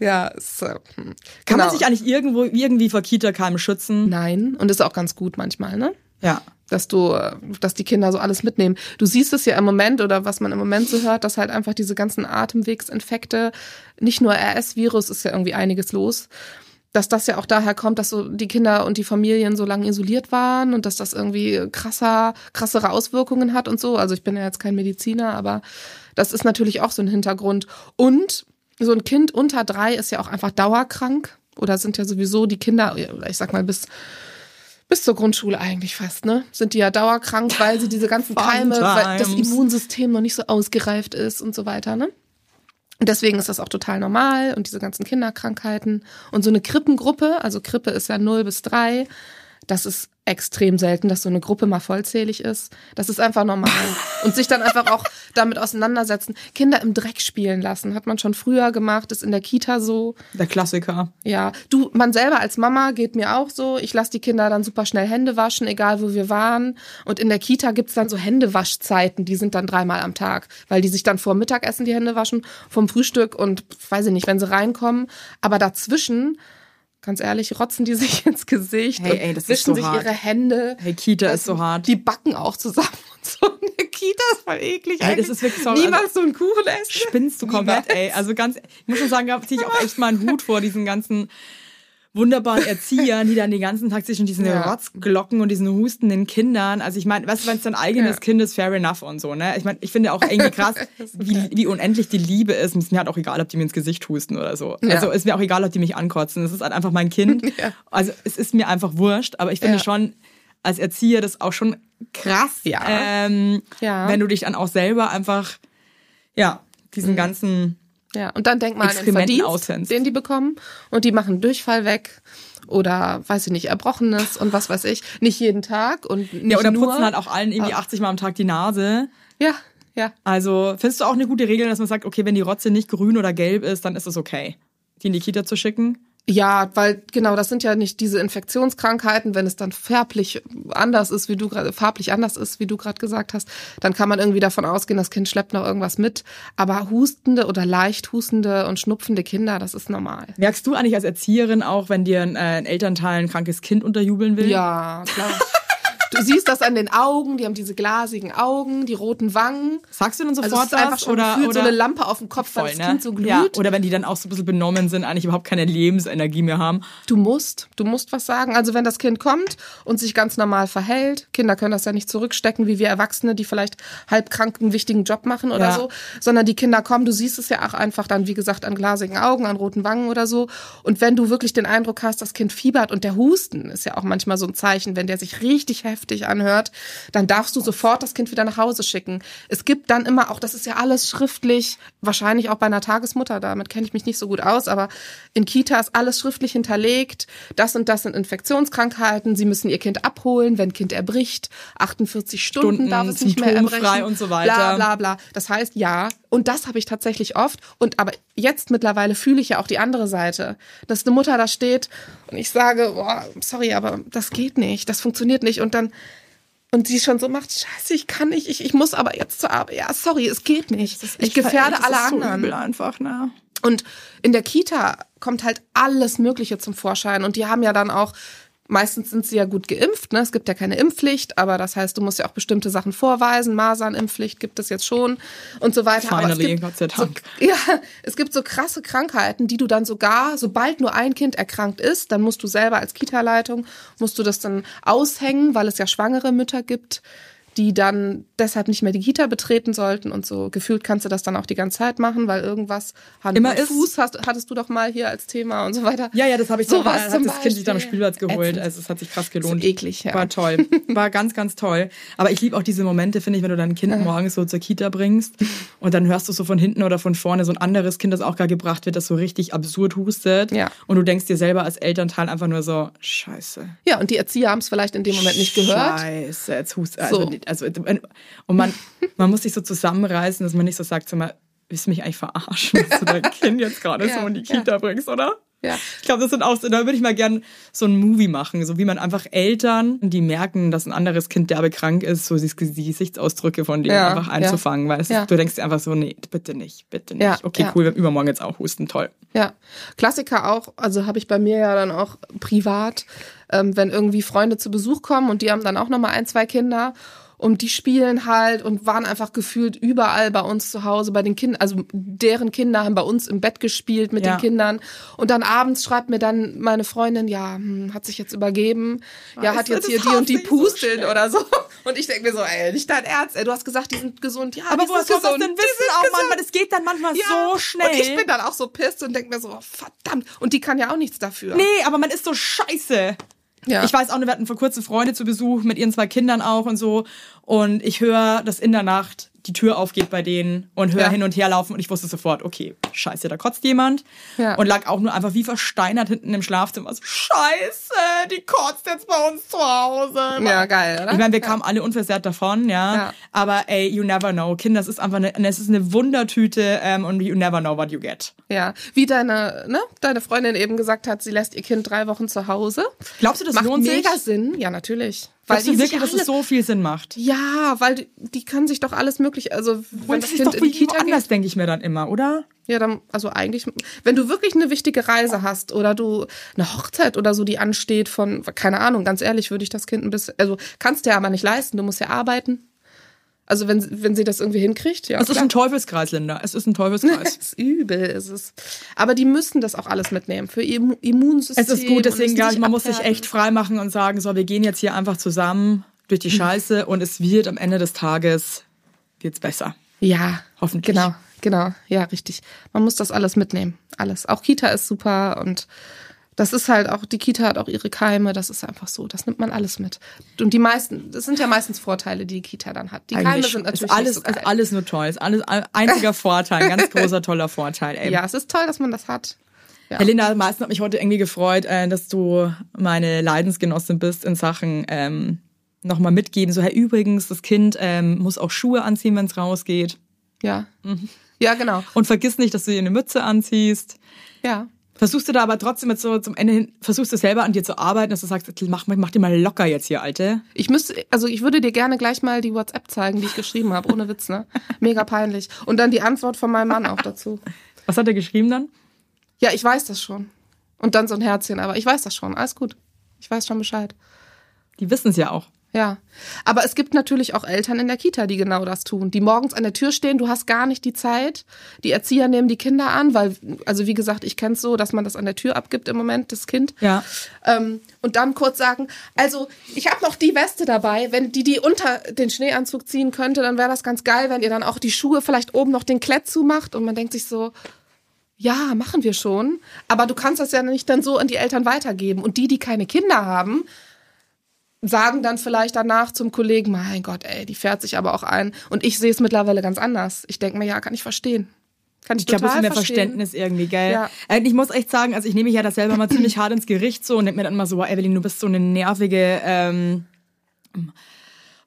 Ja, ist, äh, hm. Kann Genau. man sich eigentlich irgendwo irgendwie vor Kita-Keimen schützen? Nein, und ist auch ganz gut manchmal, ne? Ja. Dass du, dass die Kinder so alles mitnehmen. Du siehst es ja im Moment oder was man im Moment so hört, dass halt einfach diese ganzen Atemwegsinfekte, nicht nur RS-Virus ist ja irgendwie einiges los, dass das ja auch daher kommt, dass so die Kinder und die Familien so lange isoliert waren und dass das irgendwie krasser, krassere Auswirkungen hat und so. Also ich bin ja jetzt kein Mediziner, aber das ist natürlich auch so ein Hintergrund. Und so ein Kind unter drei ist ja auch einfach dauerkrank oder sind ja sowieso die Kinder, ich sag mal bis bis zur Grundschule eigentlich fast, ne? Sind die ja dauerkrank, weil sie diese ganzen Keime, weil das. Immunsystem noch nicht so ausgereift ist und so weiter, ne? Und deswegen ist das auch total normal und diese ganzen Kinderkrankheiten und so eine Krippengruppe, also Krippe ist ja 0 bis 3, das ist extrem selten, dass so eine Gruppe mal vollzählig ist. Das ist einfach normal. Und sich dann einfach auch damit auseinandersetzen. Kinder im Dreck spielen lassen, hat man schon früher gemacht, ist in der Kita so. Der Klassiker. Ja, du, man selber als Mama geht mir auch so. Ich lasse die Kinder dann super schnell Hände waschen, egal wo wir waren. Und in der Kita gibt's dann so Händewaschzeiten, die sind dann dreimal am Tag, weil die sich dann vor Mittagessen die Hände waschen, vom Frühstück und weiß ich nicht, wenn sie reinkommen. Aber dazwischen, ganz ehrlich, rotzen die sich ins Gesicht Hey, ey, das ist wischen so sich hart. ihre Hände. Hey, Kita ist so hart. Die backen auch zusammen und so. Kita ist voll eklig. Ey, das ist wirklich so- Niemals so einen Kuchen essen. Spinnst du komplett, ey. Also ganz, ich muss schon sagen, da ziehe ich auch echt mal einen Hut vor diesen ganzen wunderbaren Erziehern, die dann den ganzen Tag zwischen diesen Ja. Rotzglocken und diesen hustenden Kindern, also ich meine, was wenn es dein eigenes Ja. Kind ist, fair enough und so, ne? Ich meine, ich finde auch irgendwie krass, wie, wie unendlich die Liebe ist. Und es ist mir halt auch egal, ob die mir ins Gesicht husten oder so. Ja. Also es ist mir auch egal, ob die mich ankotzen. Es ist halt einfach mein Kind. Ja. Also es ist mir einfach wurscht, aber ich finde schon als Erzieher das auch schon krass, Ja. ähm, Ja. wenn du dich dann auch selber einfach, ja, diesen Mhm. ganzen Ja, und dann denk mal an den Verdienst, aushänzt. den die bekommen und die machen Durchfall weg oder weiß ich nicht, Erbrochenes und was weiß ich. Nicht jeden Tag und nicht Ja, oder nur. putzen halt auch allen irgendwie 80 Mal am Tag die Nase. Ja, ja. Also findest du auch eine gute Regel, dass man sagt, okay, wenn die Rotze nicht grün oder gelb ist, dann ist es okay, die in die Kita zu schicken? Ja, weil genau, das sind ja nicht diese Infektionskrankheiten, wenn es dann färblich anders ist, wie du gerade farblich anders ist, wie du gerade gesagt hast, dann kann man irgendwie davon ausgehen, das Kind schleppt noch irgendwas mit, aber hustende oder leicht hustende und schnupfende Kinder, das ist normal. Merkst du eigentlich als Erzieherin auch, wenn dir ein, äh, ein Elternteil ein krankes Kind unterjubeln will? Ja, klar. Du siehst das an den Augen, die haben diese glasigen Augen, die roten Wangen. Sagst du Also sofort es ist einfach schon oder, gefühlt oder so eine Lampe auf dem Kopf, weil das ne? Kind so glüht. Ja, oder wenn die dann auch so ein bisschen benommen sind, eigentlich überhaupt keine Lebensenergie mehr haben. Du musst, du musst was sagen. Also wenn das Kind kommt und sich ganz normal verhält, Kinder können das ja nicht zurückstecken, wie wir Erwachsene, die vielleicht halbkrank einen wichtigen Job machen oder Ja. so, sondern die Kinder kommen, du siehst es ja auch einfach dann, wie gesagt, an glasigen Augen, an roten Wangen oder so. Und wenn du wirklich den Eindruck hast, das Kind fiebert und der Husten ist ja auch manchmal so ein Zeichen, wenn der sich richtig heftig anhört, dann darfst du sofort das Kind wieder nach Hause schicken. Es gibt dann immer auch, das ist ja alles schriftlich, wahrscheinlich auch bei einer Tagesmutter, damit kenne ich mich nicht so gut aus, aber in Kitas alles schriftlich hinterlegt. Das und das sind Infektionskrankheiten. Sie müssen ihr Kind abholen, wenn Kind erbricht. 48 Stunden, Stunden, darf es nicht mehr erbrechen. und so weiter. Bla, bla, bla. Das heißt, ja. Und das habe ich tatsächlich oft. Und aber jetzt mittlerweile fühle ich ja auch die andere Seite. Dass eine Mutter da steht und ich sage, boah, sorry, aber das geht nicht. Das funktioniert nicht. Und dann, und sie schon so macht, scheiße, ich kann nicht, ich, ich muss aber jetzt zur Arbeit. Ja, sorry, es geht nicht. Ich gefährde alle anderen. So übel einfach, ne? Und in der Kita kommt halt alles Mögliche zum Vorschein. Und die haben ja dann auch Meistens sind sie ja gut geimpft, ne? Es gibt ja keine Impfpflicht, aber das heißt, du musst ja auch bestimmte Sachen vorweisen. Masernimpfpflicht gibt es jetzt schon und so weiter. aber es Finally, gibt Gott sei Dank. So, ja, es gibt so krasse Krankheiten, die du dann sogar, sobald nur ein Kind erkrankt ist, dann musst du selber als Kita-Leitung, musst du das dann aushängen, weil es ja schwangere Mütter gibt, die dann deshalb nicht mehr die Kita betreten sollten und so. Gefühlt kannst du das dann auch die ganze Zeit machen, weil irgendwas Hand Immer und Fuß hast, hattest du doch mal hier als Thema und so weiter. Ja, ja, das habe ich So was zum das Kind sich dann am. Spielplatz geholt. Ätzend. Also es hat sich krass gelohnt. So eklig, ja. War toll. War ganz, ganz toll. Aber ich liebe auch diese Momente, finde ich, wenn du dein Kind morgens so zur Kita bringst und dann hörst du so von hinten oder von vorne so ein anderes Kind, das auch gerade gebracht wird, das so richtig absurd hustet. Ja. Und du denkst dir selber als Elternteil einfach nur so, scheiße. Ja, und die Erzieher haben es vielleicht in dem Moment nicht gehört. Scheiße, jetzt hust also, So. Also und man, man muss sich so zusammenreißen, dass man nicht so sagt, sag mal, willst du mich eigentlich verarschen, dass du dein Kind jetzt gerade Ja, so in die ja. Kita bringst, oder? Ja. Ich glaube, das sind auch so, da würde ich mal gern so ein Movie machen, so wie man einfach Eltern, die merken, dass ein anderes Kind derbe krank ist, so die, Gesichtsausdrücke von denen Ja, einfach einzufangen, weil es ja. ist, du denkst dir einfach so, nee, bitte nicht, bitte nicht. Ja, okay, ja. cool, wir übermorgen jetzt auch husten, toll. Ja, Klassiker auch, also habe ich bei mir ja dann auch privat, ähm, wenn irgendwie Freunde zu Besuch kommen und die haben dann auch nochmal ein, zwei Kinder und die spielen halt und waren einfach gefühlt überall bei uns zu Hause, bei den Kindern, also deren Kinder haben bei uns im Bett gespielt mit Ja. den Kindern und dann abends schreibt mir dann meine Freundin, ja, hm, hat sich jetzt übergeben, ja, hat jetzt das hier die und die so Pusteln schnell. oder so und ich denke mir so, ey, nicht dein Ernst, ey, du hast gesagt, die sind gesund, ja, Aber sind soll man gesund, denn wissen auch gesund. manchmal? Das geht dann manchmal Ja, so schnell. Und ich bin dann auch so pisst und denke mir so, oh, verdammt. Und die kann ja auch nichts dafür. Nee, aber man ist so scheiße. Ja. Ich weiß auch, wir hatten vor kurzem Freunde zu Besuch mit ihren zwei Kindern auch und so. Und ich höre, dass in der Nacht die Tür aufgeht bei denen und höre Ja. hin und her laufen und ich wusste sofort, okay, scheiße, da kotzt jemand. Ja. Und lag auch nur einfach wie versteinert hinten im Schlafzimmer. So, scheiße, die kotzt jetzt bei uns zu Hause. Ja, geil, oder? Ich meine, wir kamen alle unversehrt davon, ja. Ja. Aber ey, you never know. Kinder, das ist einfach eine, es ist eine Wundertüte ähm, und you never know what you get. Ja, wie deine, ne, deine Freundin eben gesagt hat, sie lässt ihr Kind drei Wochen zu Hause. Glaubst du, das Macht lohnt mega sich? Sinn. Ja, natürlich. Glaubst du wirklich, dass es so viel Sinn macht? Ja, weil die, die können sich doch alles mögliche, also wenn Und das das ist Kind doch in die Kita woanders, geht, denke ich mir dann immer, oder? ja, dann, also eigentlich, wenn du wirklich eine wichtige Reise hast oder du eine Hochzeit oder so, die ansteht von, keine Ahnung, ganz ehrlich, würde ich das Kind ein bisschen, also kannst du ja aber nicht leisten, du musst ja arbeiten. Also wenn, wenn sie das irgendwie hinkriegt, ja. Es ist klar. ein Teufelskreis, Linda. Es ist ein Teufelskreis. Es ist übel, ist es. Aber die müssen das auch alles mitnehmen für ihr Immu- Immunsystem. es ist gut, deswegen glaube ich, man muss sich abhärten. echt frei machen und sagen, so, wir gehen jetzt hier einfach zusammen durch die Scheiße und es wird am Ende des Tages wird's besser. Ja, Hoffentlich. Genau, genau, ja, richtig. Man muss das alles mitnehmen, alles. Auch Kita ist super und das ist halt auch, die Kita hat auch ihre Keime, das ist einfach so, das nimmt man alles mit. Und die meisten, das sind ja meistens Vorteile, die die Kita dann hat. Die Keime Eigentlich sind natürlich ist alles, so ist alles nur toll. Ist alles ein einziger Vorteil, ein ganz großer, toller Vorteil. Ey. ja, es ist toll, dass man das hat. Ja. Am meisten hat mich heute irgendwie gefreut, äh, dass du meine Leidensgenossin bist in Sachen ähm, nochmal mitgeben. So, Herr, übrigens, das Kind ähm, muss auch Schuhe anziehen, wenn es rausgeht. Ja. Mhm. Ja, genau. Und vergiss nicht, dass du dir eine Mütze anziehst. Ja. Versuchst du da aber trotzdem jetzt so zum Ende hin, versuchst du selber an dir zu arbeiten, dass du sagst, mach, mach dir mal locker jetzt hier, Alte. Ich müsste, also ich würde dir gerne gleich mal die WhatsApp zeigen, die ich geschrieben habe, ohne Witz, ne? Mega peinlich. Und dann die Antwort von meinem Mann auch dazu. Was hat er geschrieben dann? Ja, ich weiß das schon. Und dann so ein Herzchen, aber ich weiß das schon. Alles gut. Ich weiß schon Bescheid. Die wissen es ja auch. Ja. Aber es gibt natürlich auch Eltern in der Kita, die genau das tun, die morgens an der Tür stehen, du hast gar nicht die Zeit. Die Erzieher nehmen die Kinder an, weil, also wie gesagt, ich kenne es so, dass man das an der Tür abgibt im Moment, das Kind. Ja. Ähm, und dann kurz sagen, also ich habe noch die Weste dabei, wenn die die unter den Schneeanzug ziehen könnte, dann wäre das ganz geil, wenn ihr dann auch die Schuhe vielleicht oben noch den Klett zumacht und man denkt sich so, ja, machen wir schon, aber du kannst das ja nicht dann so an die Eltern weitergeben und die, die keine Kinder haben, sagen dann vielleicht danach zum Kollegen, mein Gott, ey, die fährt sich aber auch ein und ich sehe es mittlerweile ganz anders. Ich denke mir, ja, kann ich verstehen. Kann ich, Ich glaube, das ist mehr verstehen. Verständnis irgendwie, gell? Ja. Äh, Ich muss echt sagen, also ich nehme mich ja das selber mal ziemlich hart ins Gericht so und denke mir dann immer so, boah, Evelyn, du bist so eine nervige ähm,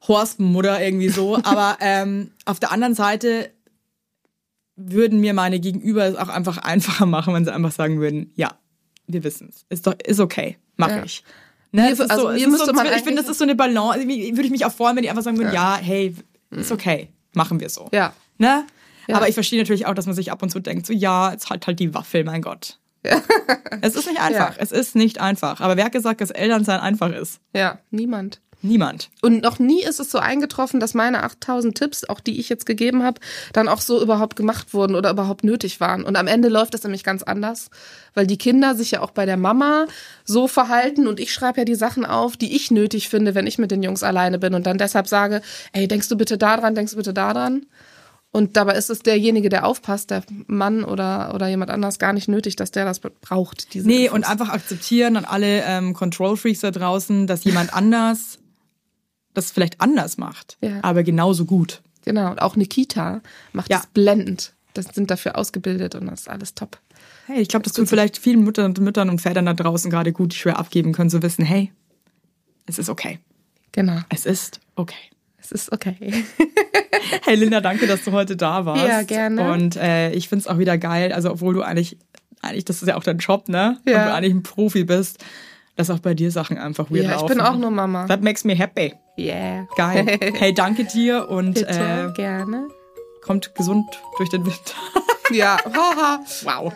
Horstmutter irgendwie so. Aber ähm, auf der anderen Seite würden mir meine Gegenüber es auch einfach einfacher machen, wenn sie einfach sagen würden, ja, wir wissen es. Ist doch, ist okay, mach Ja. ich. Ne, ist also so, mir müsste so, man ich finde, das ist so eine Balance. Würde ich mich auch freuen, wenn die einfach sagen würden, ja, hey, ist okay, machen wir so. Ja. Ne? Ja. Aber ich verstehe natürlich auch, dass man sich ab und zu denkt, so ja, jetzt halt halt die Waffel, mein Gott. Es ist nicht einfach. Ja. Es ist nicht einfach. Aber wer hat gesagt, dass Elternsein einfach ist? Ja, niemand. Niemand. Und noch nie ist es so eingetroffen, dass meine 8000 Tipps, auch die ich jetzt gegeben habe, dann auch so überhaupt gemacht wurden oder überhaupt nötig waren. Und am Ende läuft das nämlich ganz anders, weil die Kinder sich ja auch bei der Mama so verhalten und ich schreibe ja die Sachen auf, die ich nötig finde, wenn ich mit den Jungs alleine bin und dann deshalb sage, ey, denkst du bitte daran, denkst du bitte daran? Und dabei ist es derjenige, der aufpasst, der Mann oder, oder jemand anders gar nicht nötig, dass der das braucht. Diese Nee, Infos. und einfach akzeptieren an alle ähm, Control-Freaks da draußen, dass jemand anders das vielleicht anders macht, Ja. aber genauso gut. Genau, und auch Nikita macht Ja. das blendend. Das sind dafür ausgebildet und das ist alles top. Hey, ich glaube, das tut vielleicht vielen Müttern, Müttern und Vätern da draußen gerade gut, die schwer abgeben können, zu wissen, hey, es ist okay. Genau, Es ist okay. es ist okay. Hey Linda, danke, dass du heute da warst. Ja, gerne. Und äh, ich find's auch wieder geil, also obwohl du eigentlich, eigentlich, das ist ja auch dein Job, ne? Ja. Und du eigentlich ein Profi bist, dass auch bei dir Sachen einfach weird Ja, ich laufen. bin auch nur Mama. That makes me happy. Yeah. Geil. Hey, danke dir und Bitte, äh, gerne. kommt gesund durch den Winter. Ja, haha. Wow.